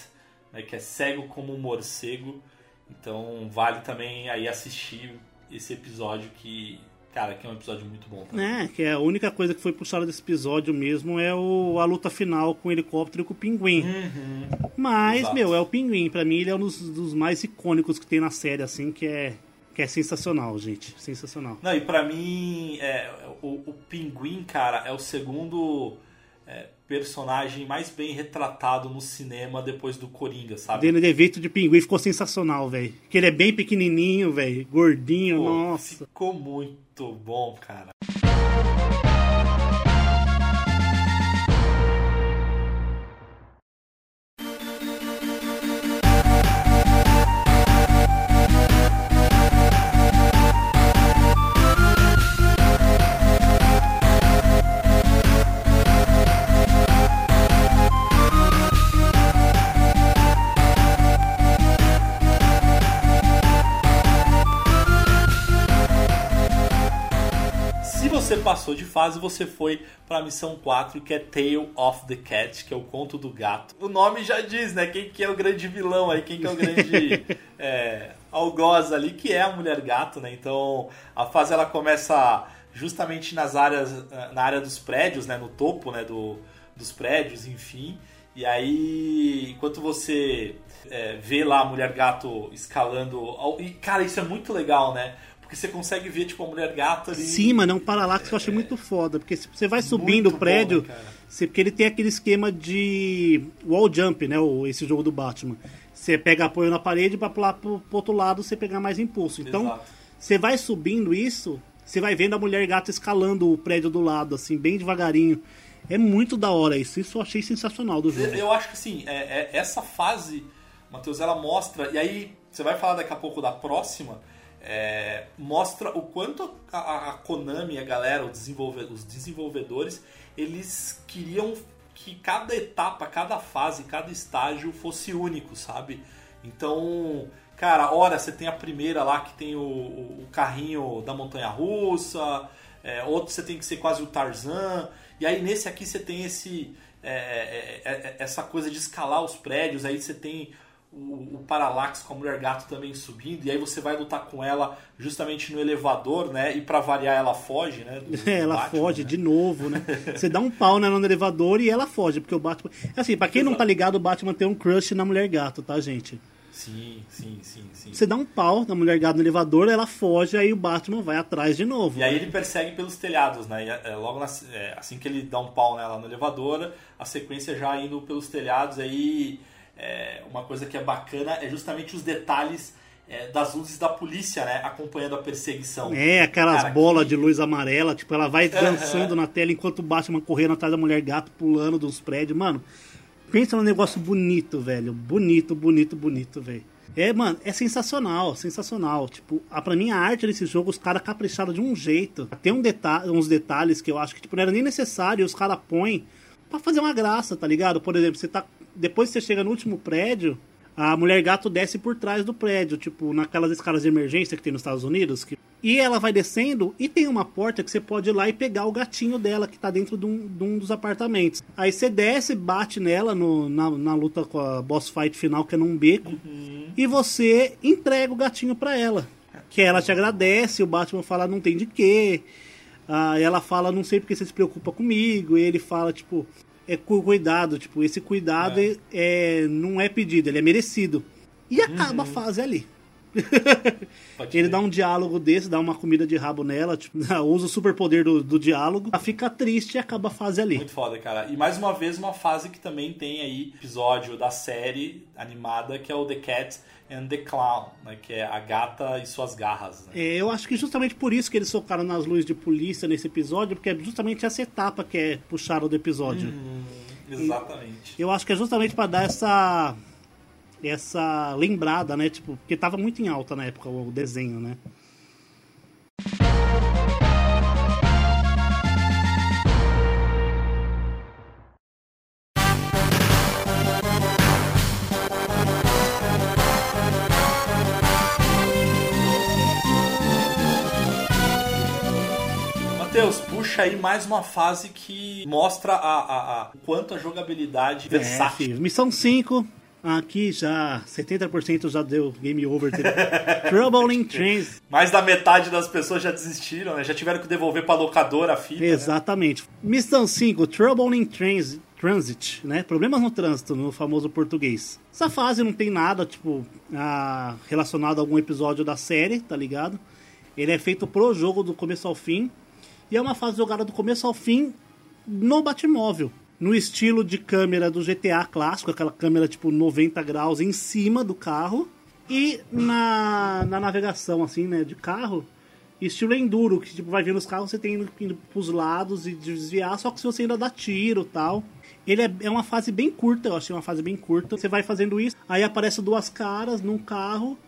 né, que é cego como um morcego. Então vale também aí assistir esse episódio que Cara, que é um episódio muito bom. Também. É, que é a única coisa que foi puxada desse episódio mesmo é o, a luta final com o helicóptero e com o pinguim. Mas, Exato. meu, é o pinguim. Pra mim, ele é um dos, dos mais icônicos que tem na série, assim, que é, que é sensacional, gente. Sensacional. Não, e pra mim, é, o, o Pinguim, cara, é o segundo é, personagem mais bem retratado no cinema depois do Coringa, sabe? Danny DeVito de pinguim ficou sensacional, velho. Que ele é bem pequenininho, velho. Gordinho, Pô, nossa. Ficou muito bom, cara. Você passou de fase, você foi pra missão 4, que é Tale of the Cat, que é o conto do gato. O nome já diz, né? Quem que é o grande vilão aí, quem que é o grande é, algoz ali, que é a mulher gato, né? Então a fase ela começa justamente nas áreas, na área dos prédios, né? No topo, né? Do, dos prédios, enfim. E aí, enquanto você é, vê lá a mulher gato escalando. E, cara, isso é muito legal, né? Porque você consegue ver, tipo, a mulher gato ali. Sim, mano, é um paralaxe que eu achei muito foda. Porque se você vai subindo o prédio, você- porque ele tem aquele esquema de wall jump, né? Esse jogo do Batman. Você pega apoio na parede pra pular pro, pro outro lado você pegar mais impulso. Então, Exato. você vai subindo isso, você vai vendo a mulher gata escalando o prédio do lado, assim, bem devagarinho. É muito da hora isso. Isso eu achei sensacional do jogo. Eu acho que assim, é, é- essa fase, Matheus, ela mostra, e aí você vai falar daqui a pouco da próxima, é, mostra o quanto a, a- Konami, a galera, os, desenvolve- os desenvolvedores, eles queriam que cada etapa, cada fase, cada estágio fosse único, sabe? Então, cara, ora você tem a primeira lá que tem o, o- o carrinho da montanha russa, é, outro você tem que ser quase o Tarzan, e aí nesse aqui você tem esse é, é, é, é, essa coisa de escalar os prédios, aí você tem o, o Parallax com a Mulher Gato também subindo, e aí você vai lutar com ela justamente no elevador, né? E pra variar ela foge, né? do- É, ela Batman, foge né? de novo, né? Você dá um pau nela no elevador e ela foge, porque o Batman. Assim, pra quem não tá ligado, o Batman tem um crush na mulher gato, tá, gente? Sim, sim, sim, sim. Você dá um pau na mulher gato no elevador, ela foge, aí o Batman vai atrás de novo. E aí ele persegue pelos telhados, né? E, é, logo na- é, assim que ele dá um pau nela no elevador, a sequência já indo pelos telhados, aí é, uma coisa que é bacana é justamente os detalhes é, das luzes da polícia, né? Acompanhando a perseguição. É, aquelas Cara, bolas que- de luz amarela, tipo, ela vai dançando na tela enquanto o Batman correndo atrás da mulher gato, pulando dos prédios. Mano, pensa num negócio bonito, velho. Bonito, bonito, bonito, velho. É, mano, é sensacional, sensacional. Tipo, a, pra mim a arte desse jogo, os caras capricharam de um jeito. Tem um deta uns detalhes que eu acho que tipo, não era nem necessário, e os caras põem pra fazer uma graça, tá ligado? Por exemplo, você tá. Depois que você chega no último prédio, a mulher gato desce por trás do prédio, tipo, naquelas escalas de emergência que tem nos Estados Unidos. que- E ela vai descendo e tem uma porta que você pode ir lá e pegar o gatinho dela que tá dentro de um, de um dos apartamentos. Aí você desce, bate nela no- na, na luta com a boss fight final, que é num beco, e você entrega o gatinho pra ela. Que ela te agradece, o Batman fala não tem de quê. Ah, ela fala, não sei porque você se preocupa comigo. E ele fala, tipo, é cu- cuidado, tipo, esse cuidado é. é- não é pedido, ele é merecido. E acaba a fase ali. Ele dá um diálogo desse, dá uma comida de rabo nela, tipo, usa o superpoder do, do diálogo, ela fica triste e acaba a fase ali. Muito foda, cara. E mais uma vez, uma fase que também tem aí episódio da série animada, que é o The Cat and the Clown, né? Que é a gata e suas garras, né? É, eu acho que justamente por isso que eles focaram nas luzes de polícia nesse episódio, porque é justamente essa etapa que é puxada do episódio. Exatamente. Eu acho que é justamente pra dar essa essa lembrada, né? Tipo, porque tava muito em alta na época o desenho, né? Matheus, puxa aí mais uma fase que mostra a, a- a- quanto a jogabilidade É, versátil. filho. Missão 5, Aqui já 70% já deu game over. Trouble in Trains. Mais da metade das pessoas já desistiram, né? Já tiveram que devolver pra locadora a fita. né? Exatamente. Missão 5, Trouble in Trans Transit, né? Problemas no trânsito, no famoso português. Essa fase não tem nada, tipo, ah, relacionado a algum episódio da série, tá ligado? Ele é feito pro jogo do começo ao fim. E é uma fase jogada do começo ao fim no Batmóvel. No estilo de câmera do GTA clássico, aquela câmera tipo 90 graus em cima do carro. E na, na navegação, assim, né, de carro, estilo enduro, que tipo, vai vendo os carros, você tem indo, indo pros lados e desviar, só que se você ainda dá tiro tal. Ele é, é uma fase bem curta, eu achei uma fase bem curta. Você vai fazendo isso, aí aparece duas caras num carro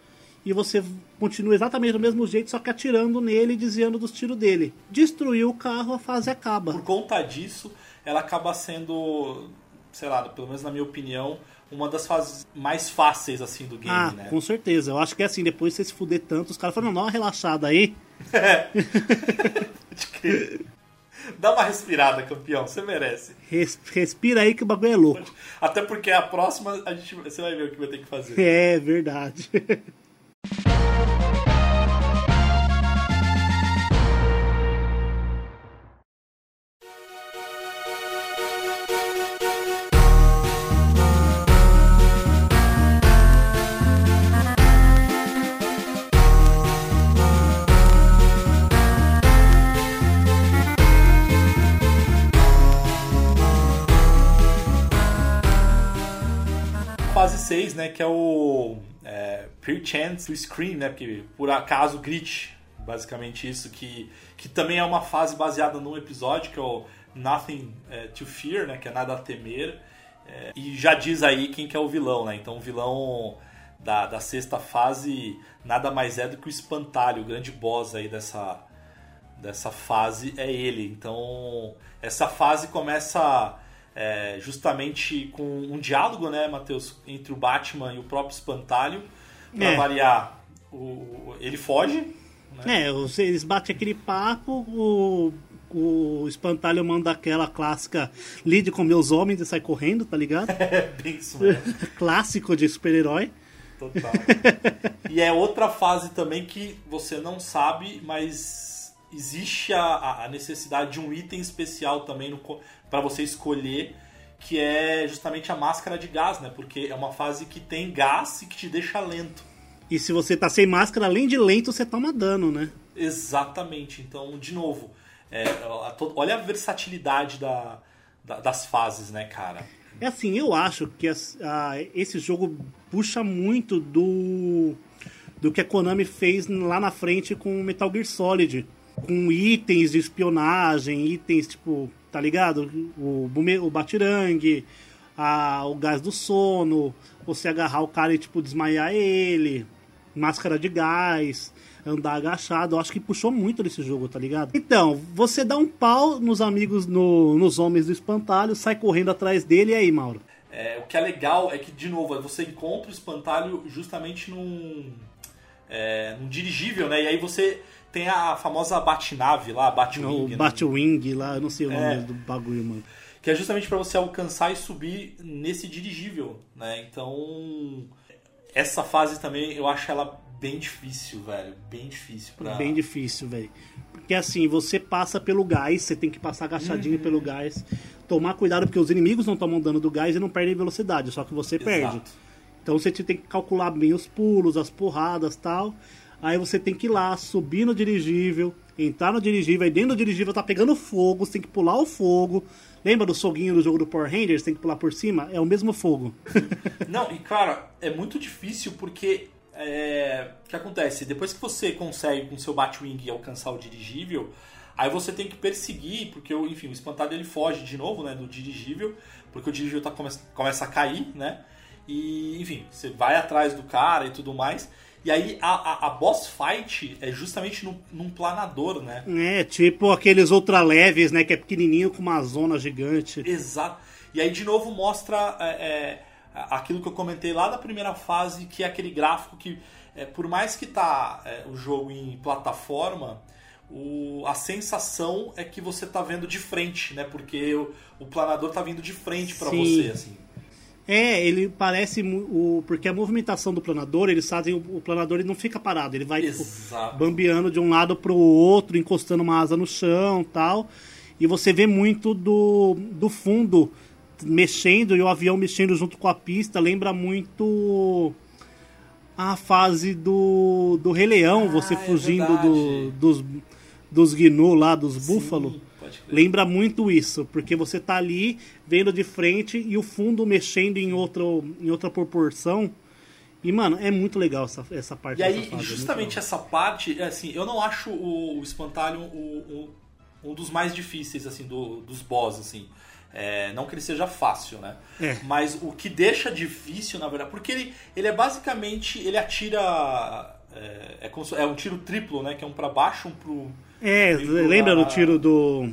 e você continua exatamente do mesmo jeito, só que atirando nele e desviando dos tiros dele. Destruiu o carro, a fase acaba. Por conta disso, ela acaba sendo, sei lá, pelo menos na minha opinião, uma das fases mais fáceis assim do game, Ah, né? com certeza. Eu acho que é assim, depois você se fuder tanto, os caras falam, não, dá uma relaxada aí. Crer. Dá uma respirada, campeão, você merece. Res- respira aí que o bagulho é louco. Até porque a próxima a gente, você vai ver o que vai ter que fazer. É verdade. Fase 6, né, que é o é, Pre-Chance to Scream, né, porque por acaso grite, basicamente isso, que, que também é uma fase baseada num episódio, que é o Nothing é, to Fear, né, que é nada a temer, é, e já diz aí quem que é o vilão, né, então o vilão da, da sexta fase nada mais é do que o Espantalho, o grande boss aí dessa, dessa fase é ele. Então, essa fase começa é, justamente com um diálogo, né, Matheus, entre o Batman e o próprio Espantalho. Pra É. variar, o, ele foge. É, os- eles batem aquele papo, o, o espantalho manda aquela clássica lide com meus homens e sai correndo, tá ligado? É bem isso mesmo, Clássico de super-herói. total. e é outra fase também que você não sabe, mas existe a- a, necessidade de um item especial também para você escolher, que é justamente a máscara de gás, né? Porque é uma fase que tem gás e que te deixa lento. E se você tá sem máscara, além de lento, você toma dano, né? Exatamente. Então, de novo, é, olha a versatilidade da, da- das fases, né, cara? É assim, eu acho que as- a- esse jogo puxa muito do do que a Konami fez lá na frente com o Metal Gear Solid, com itens de espionagem, itens tipo, tá ligado? O, bume- o batirangue, a- o gás do sono, você agarrar o cara e tipo desmaiar ele, máscara de gás, andar agachado. Eu acho que puxou muito desse jogo, tá ligado? Então, você dá um pau nos amigos, no- nos homens do espantalho, sai correndo atrás dele e aí, Mauro? É, o que é legal é que, de novo, você encontra o espantalho justamente num, é, num dirigível, né? E aí você tem a famosa Batnave lá, Batwing, né? Batwing lá, eu não sei o nome É. do bagulho, mano. que é justamente para você alcançar e subir nesse dirigível, né? Então, essa fase também eu acho ela bem difícil, velho, bem difícil pra... Bem difícil, velho. Porque assim, você passa pelo gás, você tem que passar agachadinho pelo gás. Tomar cuidado, porque os inimigos não tomam dano do gás e não perdem velocidade, só que você perde. Exato. Então você tem que calcular bem os pulos, as porradas tal. Aí você tem que ir lá, subir no dirigível, entrar no dirigível, aí dentro do dirigível tá pegando fogo, você tem que pular o fogo. Lembra do soguinho do jogo do Power Rangers? Tem que pular por cima? É o mesmo fogo. Não, e cara, é muito difícil porque é, o que acontece? Depois que você consegue com seu Batwing alcançar o dirigível, aí você tem que perseguir, porque enfim, o espantado ele foge de novo, né, do dirigível, porque o dirigível tá, come- começa a cair, né? E, enfim, você vai atrás do cara e tudo mais. E aí a, a, a boss fight é justamente num, num planador, né? É, tipo aqueles ultra leves, né? Que é pequenininho com uma zona gigante. Exato. E aí, de novo, mostra é, é, aquilo que eu comentei lá da primeira fase, que é aquele gráfico que, é, por mais que tá é, o jogo em plataforma, o- a sensação é que você tá vendo de frente, né? Porque o, o planador tá vindo de frente Sim. você, assim. É, ele parece o porque a movimentação do planador, eles fazem o, o planador ele não fica parado, ele vai tipo, bambeando de um lado pro outro, encostando uma asa no chão, tal. E você vê muito do, do fundo mexendo e o avião mexendo junto com a pista, lembra muito a fase do do Rei Leão, você é fugindo verdade. do, dos dos gnu lá, dos búfalos. Lembra muito isso, porque você tá ali vendo de frente e o fundo mexendo em, outro, em outra proporção. E, mano, é muito legal essa, essa parte E aí, fase, é justamente legal. essa parte, é assim, eu não acho o, o Espantalho o- o- um dos mais difíceis, assim, do- dos boss, assim. É, não que ele seja fácil, né? É. Mas o que deixa difícil, na verdade, porque ele, ele é basicamente, ele atira... É, é, é um tiro triplo, né? Que é um pra baixo, um pro... É, pro lembra do tiro do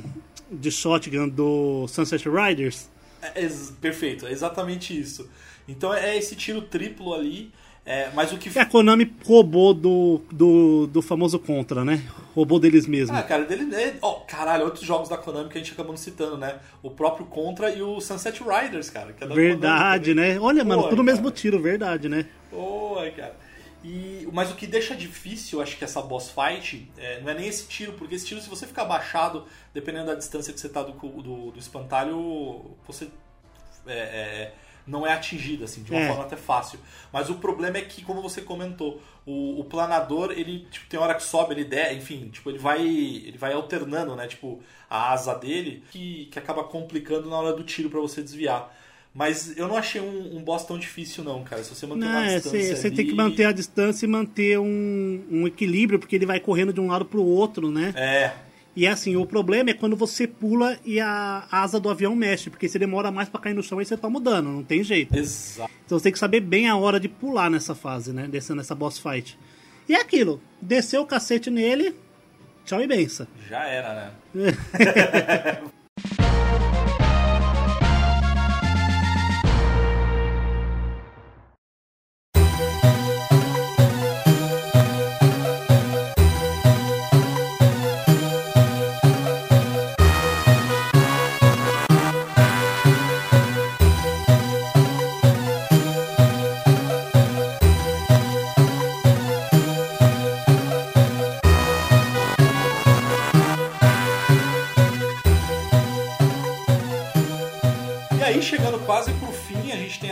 de shotgun do Sunset Riders? É, ex- perfeito, é exatamente isso. Então é esse tiro triplo ali, é, mas o que... Que a Konami roubou do, do, do famoso Contra, né? Roubou deles mesmos. Ah, cara, dele. É, ó, caralho, outros jogos da Konami que a gente acabou citando, né? O próprio Contra e o Sunset Riders, cara. É verdade, né? Olha, mano, tudo cara. mesmo tiro, verdade, né? Boa, cara. E, mas o que deixa difícil, acho que essa boss fight, é, não é nem esse tiro, porque esse tiro, se você ficar abaixado, dependendo da distância que você tá do, do, do espantalho, você é, é, não é atingido, assim, de uma É. forma até fácil. Mas o problema é que, como você comentou, o, o planador, ele tipo, tem hora que sobe, ele der, enfim, tipo, ele vai. Ele vai alternando, né? Tipo, a asa dele, que, que acaba complicando na hora do tiro pra você desviar. Mas eu não achei um, um boss tão difícil, não, cara. Se você manter Não, uma é, distância. você tem que ali- manter a distância e manter um, um equilíbrio, porque ele vai correndo de um lado pro outro, né? É, E assim, o problema é quando você pula e a asa do avião mexe, porque você demora mais pra cair no chão e você tá mudando, não tem jeito. exato. Então você tem que saber bem a hora de pular nessa fase, né? Dessa, nessa boss fight. E é aquilo, desceu o cacete nele, tchau e benção. Já era, né?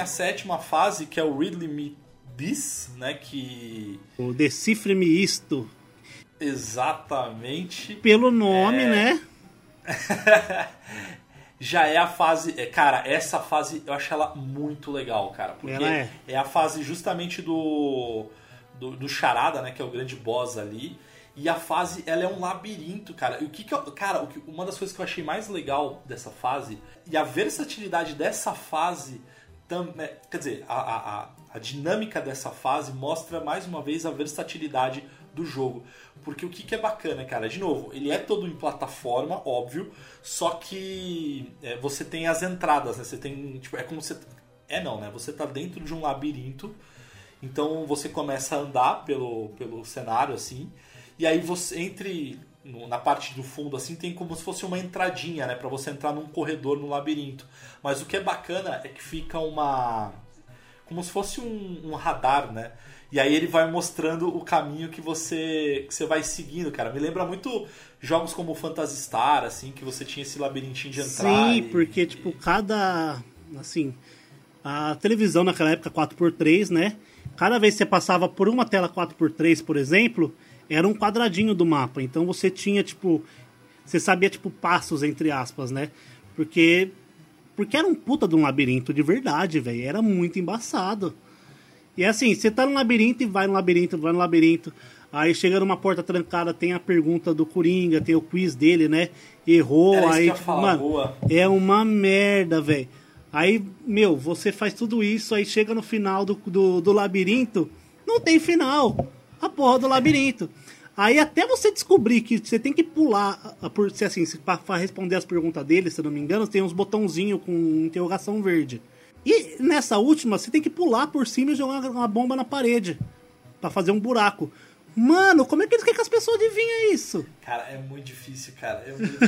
a sétima fase, que é o Ridley Me This, né? Que. O Decifre-me isto. Exatamente. Pelo nome, É. né? Já é a fase. é, Cara, essa fase eu acho ela muito legal, cara. Porque é. é a fase justamente do, do. do Charada, né? Que é o grande boss ali. E a fase, ela é um labirinto, cara. E o que que eu, Cara, uma das coisas que eu achei mais legal dessa fase. E a versatilidade dessa fase. Tam- é, Quer dizer, a, a, a, a dinâmica dessa fase mostra mais uma vez a versatilidade do jogo. Porque o que, que é bacana, cara? De novo, ele é todo em plataforma, óbvio, só que é, você tem as entradas, né? Você tem. Tipo, é como você. É não, né? Você tá dentro de um labirinto, então você começa a andar pelo, pelo cenário, assim, e aí você entre. No- na parte do fundo, assim, tem como se fosse uma entradinha, né? Pra você entrar num corredor no labirinto. Mas o que é bacana é que fica uma como se fosse um, um radar, né? E aí ele vai mostrando o caminho que você que você vai seguindo, cara. Me lembra muito jogos como o Phantasy Star, assim, que você tinha esse labirintinho de entrar. Sim, e- porque, tipo, cada. Assim. A televisão naquela época 4x3, né? Cada vez que você passava por uma tela 4x3, por exemplo, era um quadradinho do mapa. Então você tinha, tipo. Você sabia, tipo, passos, entre aspas, né? Porque. Porque era um puta de um labirinto de verdade, velho. Era muito embaçado. E é assim, você tá no labirinto e vai no labirinto, vai no labirinto. Aí chega numa porta trancada, tem a pergunta do Coringa, tem o quiz dele, né? Errou, Era aí, tipo, falar, mano, boa. é uma merda, velho. Aí, meu, você faz tudo isso, aí chega no final do, do, do labirinto, não tem final. A porra do labirinto. Aí até você descobrir que você tem que pular, por assim, pra responder as perguntas dele, se não me engano, tem uns botãozinhos com interrogação verde. E nessa última, você tem que pular por cima e jogar uma bomba na parede. Pra fazer um buraco. Mano, como é que eles querem que as pessoas adivinhem isso? Cara, é muito difícil, cara.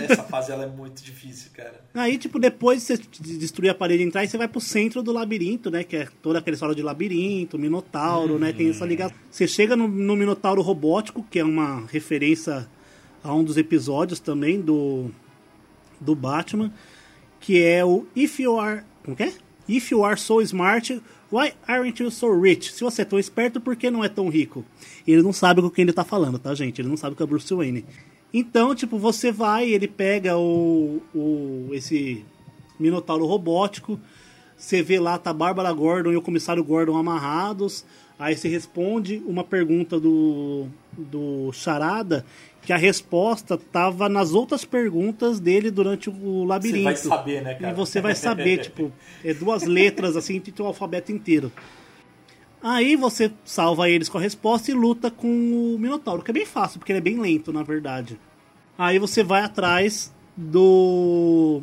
Essa fase ela é muito difícil, cara. Aí, tipo, depois de você de- destruir a parede e entrar, você vai pro centro do labirinto, né? Que é toda aquela história de labirinto, Minotauro, né? Tem essa ligação. Você chega no, no Minotauro robótico, que é uma referência a um dos episódios também do, do Batman, que é o If You Are. Como que é? If you are so smart, why aren't you so rich? Se você é tão esperto, por que não é tão rico? Ele não sabe com quem ele tá falando, tá, gente? Ele não sabe que é Bruce Wayne. Então, tipo, você vai, ele pega o, o esse Minotauro robótico, você vê lá, tá Bárbara Gordon e o comissário Gordon amarrados, aí você responde uma pergunta do, do Charada, que a resposta tava nas outras perguntas dele durante o labirinto. Você vai saber, né, cara? E você vai saber, tipo, é duas letras assim, tem o alfabeto inteiro. Aí você salva eles com a resposta e luta com o Minotauro, que é bem fácil, porque ele é bem lento, na verdade. Aí você vai atrás do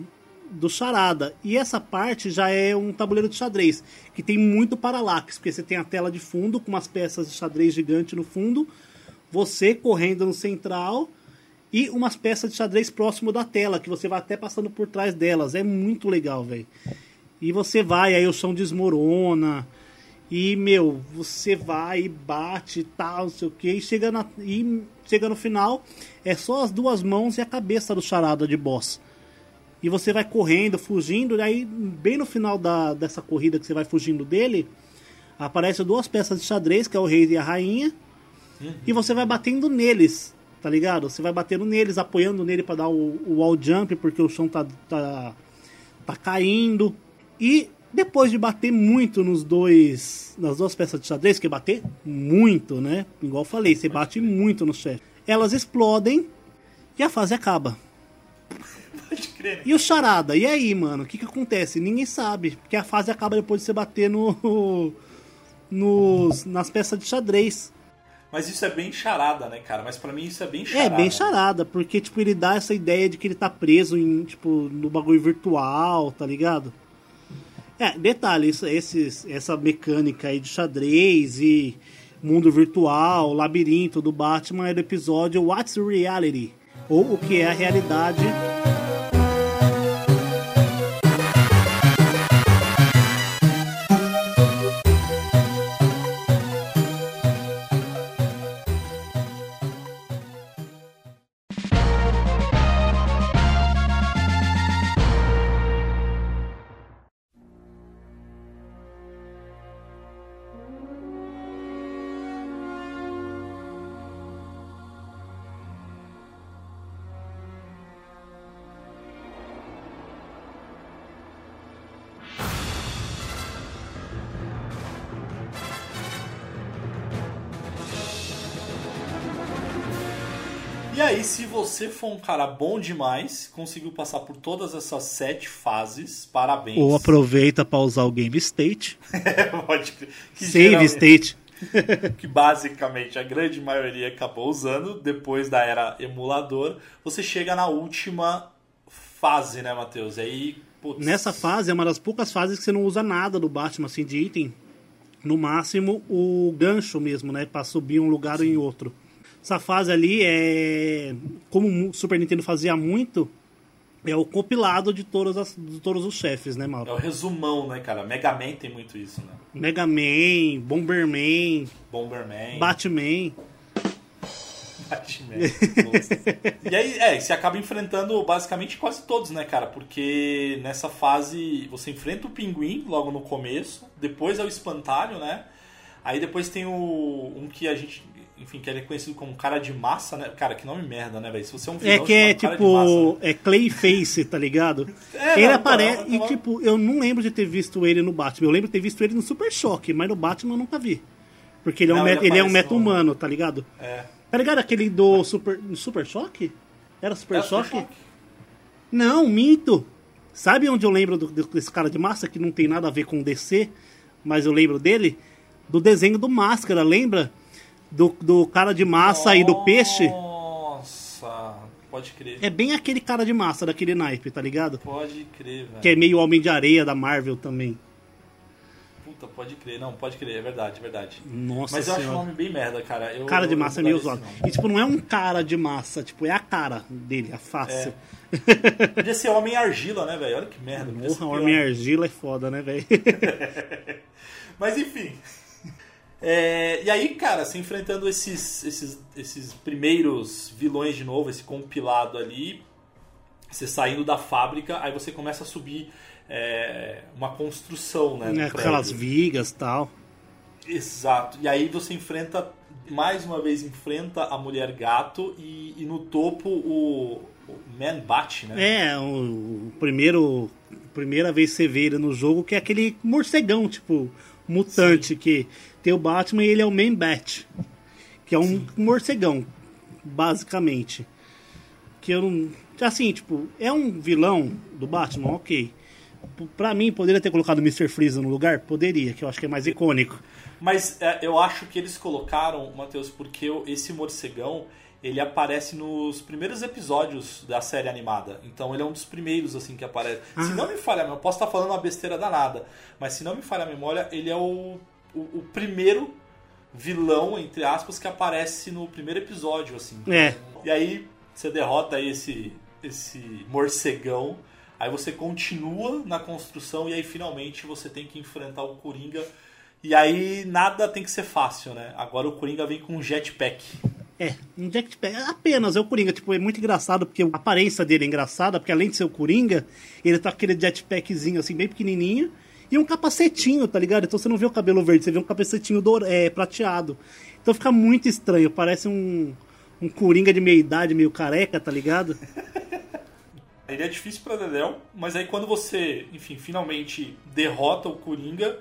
do charada. E essa parte já é um tabuleiro de xadrez, que tem muito paralaxe, porque você tem a tela de fundo com umas peças de xadrez gigante no fundo, você correndo no central e umas peças de xadrez próximo da tela, que você vai até passando por trás delas. É muito legal, velho. E você vai, aí o chão desmorona. E, meu, você vai bate e tal, não sei o que. E chega, na, e chega no final, é só as duas mãos e a cabeça do charada de boss. E você vai correndo, fugindo, e aí, bem no final da, dessa corrida que você vai fugindo dele, aparecem duas peças de xadrez, que é o rei e a rainha. E você vai batendo neles, tá ligado? Você vai batendo neles, apoiando nele para dar o, o wall jump, porque o chão tá, tá, tá caindo. E depois de bater muito nos dois, nas duas peças de xadrez, que é bater muito, né? Igual eu falei, você bate muito no chefe. Elas explodem e a fase acaba. Pode crer. E o charada? E aí, mano? O que que acontece? Ninguém sabe. Porque a fase acaba depois de você bater no, nos, nas peças de xadrez. Mas isso é bem charada, né, cara? Mas pra mim isso é bem É, charada. bem charada, porque, tipo, ele dá essa ideia de que ele tá preso em, tipo, no bagulho virtual, tá ligado? É, detalhe, isso, esses, essa mecânica aí de xadrez e mundo virtual, labirinto do Batman é do episódio What's Reality? Ou o que é a realidade. Você for um cara bom demais, conseguiu passar por todas essas sete fases, parabéns. Ou aproveita pra usar o Game State. Pode. Que Save State. que basicamente a grande maioria acabou usando depois da era emulador, você chega na última fase, né, Matheus? Aí, putz, Nessa fase é uma das poucas fases que você não usa nada do Batman, assim, de item. No máximo, o gancho mesmo, né? Pra subir um lugar ou em outro. Essa fase ali é. Como o Super Nintendo fazia muito, é o compilado de todos, as, de todos os chefes, né, é Mauro? o resumão, né, cara? Mega Man tem muito isso, né? Mega Man, Bomberman, Bomberman, Batman. Batman. E aí, é, você acaba enfrentando basicamente quase todos, né, cara? Porque nessa fase você enfrenta o pinguim logo no começo, depois é o espantalho, né? Aí depois tem o um que a gente, enfim, que ele é conhecido como cara de massa, né? Cara, que nome merda, né, velho? Se você é um vilão É que é de massa, tipo. né? É Clayface, tá ligado? É, ele não, aparece. é uma- E tipo, eu não lembro de ter visto ele no Batman. Eu lembro de ter visto ele no Super Choque, mas no Batman eu nunca vi. Porque ele é um, Não, meta, ele ele é um meta no- humano, tá ligado? É. Tá ligado aquele do Super. Super Choque? Era Super É Super Choque? Choque. Não, minto. Sabe onde eu lembro do- desse cara de massa que não tem nada a ver com o DC, mas eu lembro dele? Do desenho do Máscara, lembra? Do, do cara de massa e do peixe. Nossa, pode crer. É bem aquele cara de massa daquele naipe, tá ligado? Pode crer, velho. Que é meio Homem de Areia da Marvel também. Puta, pode crer. Não, pode crer, é verdade, é verdade. Nossa Mas eu acho o senhora. nome bem merda, cara. Eu, Cara de eu- eu massa é meio zoado. E tipo, não é um cara de massa, tipo, é a cara dele, a face. Podia ser Homem Argila, né, velho? Olha que merda. Porra. Homem Argila é foda, né, velho? Mas enfim. É, e aí, cara, se enfrentando esses, esses, esses primeiros vilões de novo, esse compilado ali, você saindo da fábrica, aí você começa a subir é, uma construção, né? É, aquelas vigas e tal. Exato. E aí você enfrenta, mais uma vez, enfrenta a mulher gato e, e no topo o, o Man Bat, né? É, o, o primeiro. Primeira vez que você vê ele no jogo, que é aquele morcegão, tipo, mutante, que tem o Batman e ele é o Man Bat. Que é um morcegão, basicamente. Que eu não. Assim, tipo, é um vilão do Batman, ok. Pra mim, poderia ter colocado o Mr. Freeza no lugar? Poderia, que eu acho que é mais icônico. Mas é, eu acho que eles colocaram, Matheus, porque esse morcegão ele aparece nos primeiros episódios da série animada. Então ele é um dos primeiros assim que aparece. Se não me falha, eu posso estar falando uma besteira danada, mas se não me falha a memória, ele é o, o, o primeiro vilão entre aspas que aparece no primeiro episódio assim. É. E aí você derrota esse esse morcegão, aí você continua na construção e aí finalmente você tem que enfrentar o Coringa. E aí nada tem que ser fácil, né? Agora o Coringa vem com um jetpack. É, um jetpack. Apenas é o Coringa. Tipo, é muito engraçado porque a aparência dele é engraçada, porque além de ser o Coringa, ele tá com aquele jetpackzinho assim, bem pequenininho. E um capacetinho, tá ligado? Então você não vê o cabelo verde, você vê um capacetinho dour- é, prateado. Então fica muito estranho, parece um, um Coringa de meia idade, meio careca, tá ligado? Ele é difícil pra Dedel, mas aí quando você, enfim, finalmente derrota o Coringa,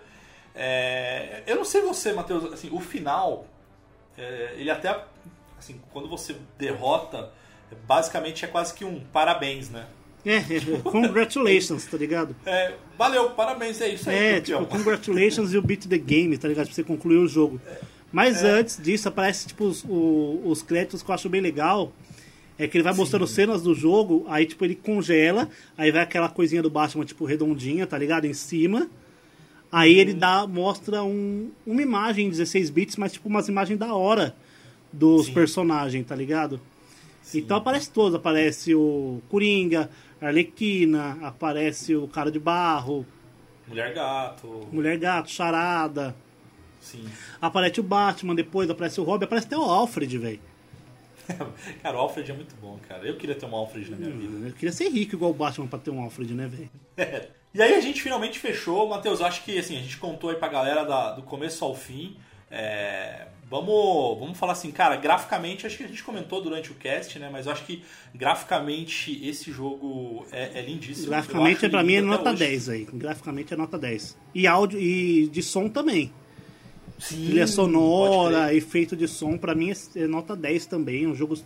é, eu não sei você, Matheus, assim, o final, é, ele até, assim, quando você derrota, basicamente é quase que um parabéns, né? É, é, congratulations, tá ligado? É, valeu, parabéns, é isso aí, É, campeão. tipo, congratulations you beat the game, tá ligado? Pra você concluir o jogo. Mas antes disso, aparece, tipo, os, o- os créditos que eu acho bem legal. É que ele vai mostrando cenas do jogo, aí, tipo, ele congela, aí vai aquela coisinha do Batman, tipo, redondinha, tá ligado? Em cima. Aí ele dá, mostra um, uma imagem em 16 bits, mas, tipo, umas imagens da hora dos Sim. personagens, tá ligado? Então aparece todos, aparece o Coringa, Arlequina, aparece o Cara de Barro, Mulher Gato, Mulher Gato, Charada. sim. Aparece o Batman, depois aparece o Robin, aparece até o Alfred, velho. Cara, o Alfred é muito bom, cara. Eu queria ter um Alfred na minha vida. Eu queria ser rico igual o Batman pra ter um Alfred, né, velho? E aí a gente finalmente fechou, Matheus. Acho que assim, a gente contou aí pra galera da- do começo ao fim. É, vamos, vamos falar assim, cara, graficamente, acho que a gente comentou durante o cast, né? Mas eu acho que graficamente esse jogo é, é lindíssimo. Graficamente, pra mim, é nota hoje. 10 aí. Graficamente é nota 10. E áudio e de som também. Sim, Trilha sonora, efeito de som, pra mim é é nota 10 também. É um jogo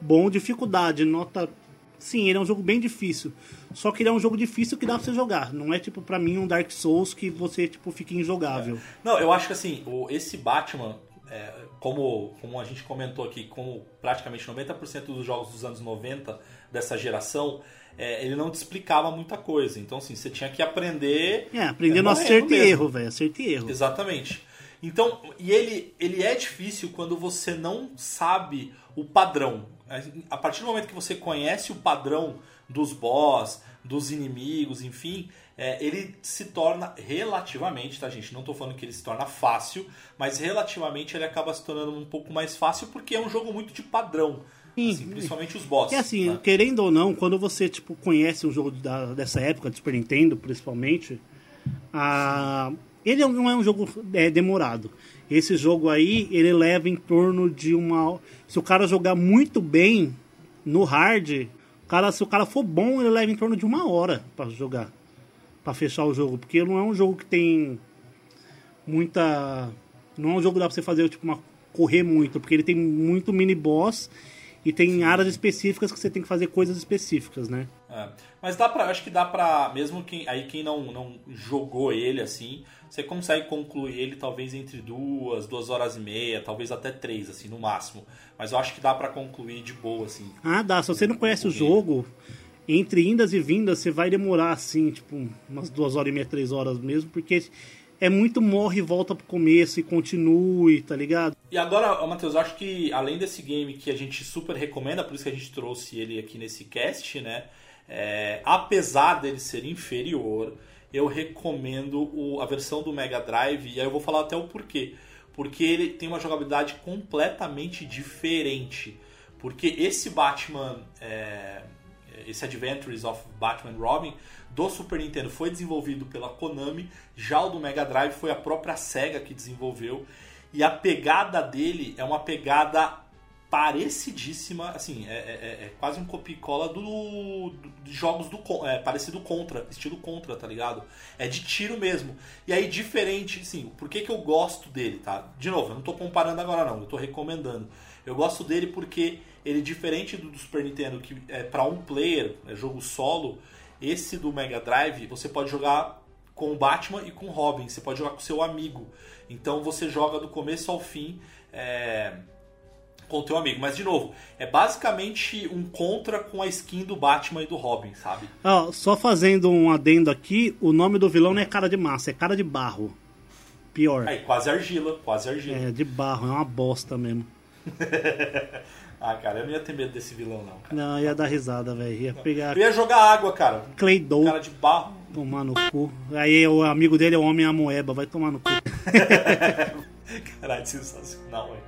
bom, dificuldade, nota. Sim, ele é um jogo bem difícil. Só que ele é um jogo difícil que dá pra você jogar. Não é tipo, pra mim, um Dark Souls que você, tipo, fica injogável. Não, eu acho que assim, esse Batman, é, como, como a gente comentou aqui, como praticamente 90% dos jogos dos anos 90 dessa geração, é, ele não te explicava muita coisa. Então, assim, você tinha que aprender. É, aprendendo morrendo acerto e erro, velho. Acerto e erro. Exatamente. Então, e ele, ele é difícil quando você não sabe o padrão. A partir do momento que você conhece o padrão dos boss, dos inimigos, enfim, é, ele se torna relativamente, tá, gente? Não tô falando que ele se torna fácil, mas relativamente ele acaba se tornando um pouco mais fácil porque é um jogo muito de padrão. Sim. assim, principalmente os bosses. E assim, né? querendo ou não, quando você tipo conhece um jogo da- dessa época, de Super Nintendo, principalmente, a... ele não é um jogo é, demorado. Esse jogo aí, ele leva em torno de uma. Se o cara jogar muito bem no hard, cara, se o cara for bom, ele leva em torno de uma hora pra jogar, Pra fechar o jogo, porque não é um jogo que tem muita. Não é um jogo que dá pra você fazer tipo uma correr muito, porque ele tem muito mini boss e tem áreas específicas que você tem que fazer coisas específicas, né? É. Mas dá pra, acho que dá pra, mesmo quem, aí quem não, não jogou ele assim, você consegue concluir ele talvez entre duas, duas horas e meia, talvez até três, assim, no máximo. Mas eu acho que dá pra concluir de boa, assim. Ah, dá. Se você não conhece o jogo, entre indas e vindas, você vai demorar assim, tipo, umas duas horas e meia, três horas mesmo, porque é muito morre e volta pro começo e continue, tá ligado? E agora, Matheus, eu acho que além desse game que a gente super recomenda, por isso que a gente trouxe ele aqui nesse cast, né? É, apesar dele ser inferior, eu recomendo o- a versão do Mega Drive, e aí eu vou falar até o porquê. Porque ele tem uma jogabilidade completamente diferente. Porque esse Batman, é, esse Adventures of Batman Robin do Super Nintendo foi desenvolvido pela Konami, já o do Mega Drive foi a própria Sega que desenvolveu. E a pegada dele é uma pegada parecidíssima, assim, é, é- é- é quase um copia e cola do, do- de jogos do é, parecido Contra, estilo Contra, tá ligado? É de tiro mesmo. E aí diferente, assim, por que, que eu gosto dele, tá? De novo, eu não tô comparando agora não, eu tô recomendando. Eu gosto dele porque ele diferente do, do Super Nintendo, que é para um player, é jogo solo, esse do Mega Drive, você pode jogar com o Batman e com o Robin, você pode jogar com seu amigo. Então você joga do começo ao fim. é, com o teu amigo. Mas, de novo, é basicamente um contra com a skin do Batman e do Robin, sabe? Ó, só fazendo um adendo aqui, o nome do vilão não é cara de massa, é cara de barro. Pior. Aí, quase argila, quase argila. É, de barro, é uma bosta mesmo. Ah, cara, eu não ia ter medo desse vilão, não, cara. Não, ia dar risada, velho. Ia pegar Eu ia jogar água, cara. Clay Doh, Cara de barro. tomar no cu. Aí o amigo dele é o Homem Amoeba, vai tomar no cu. Caralho, sensacional, velho.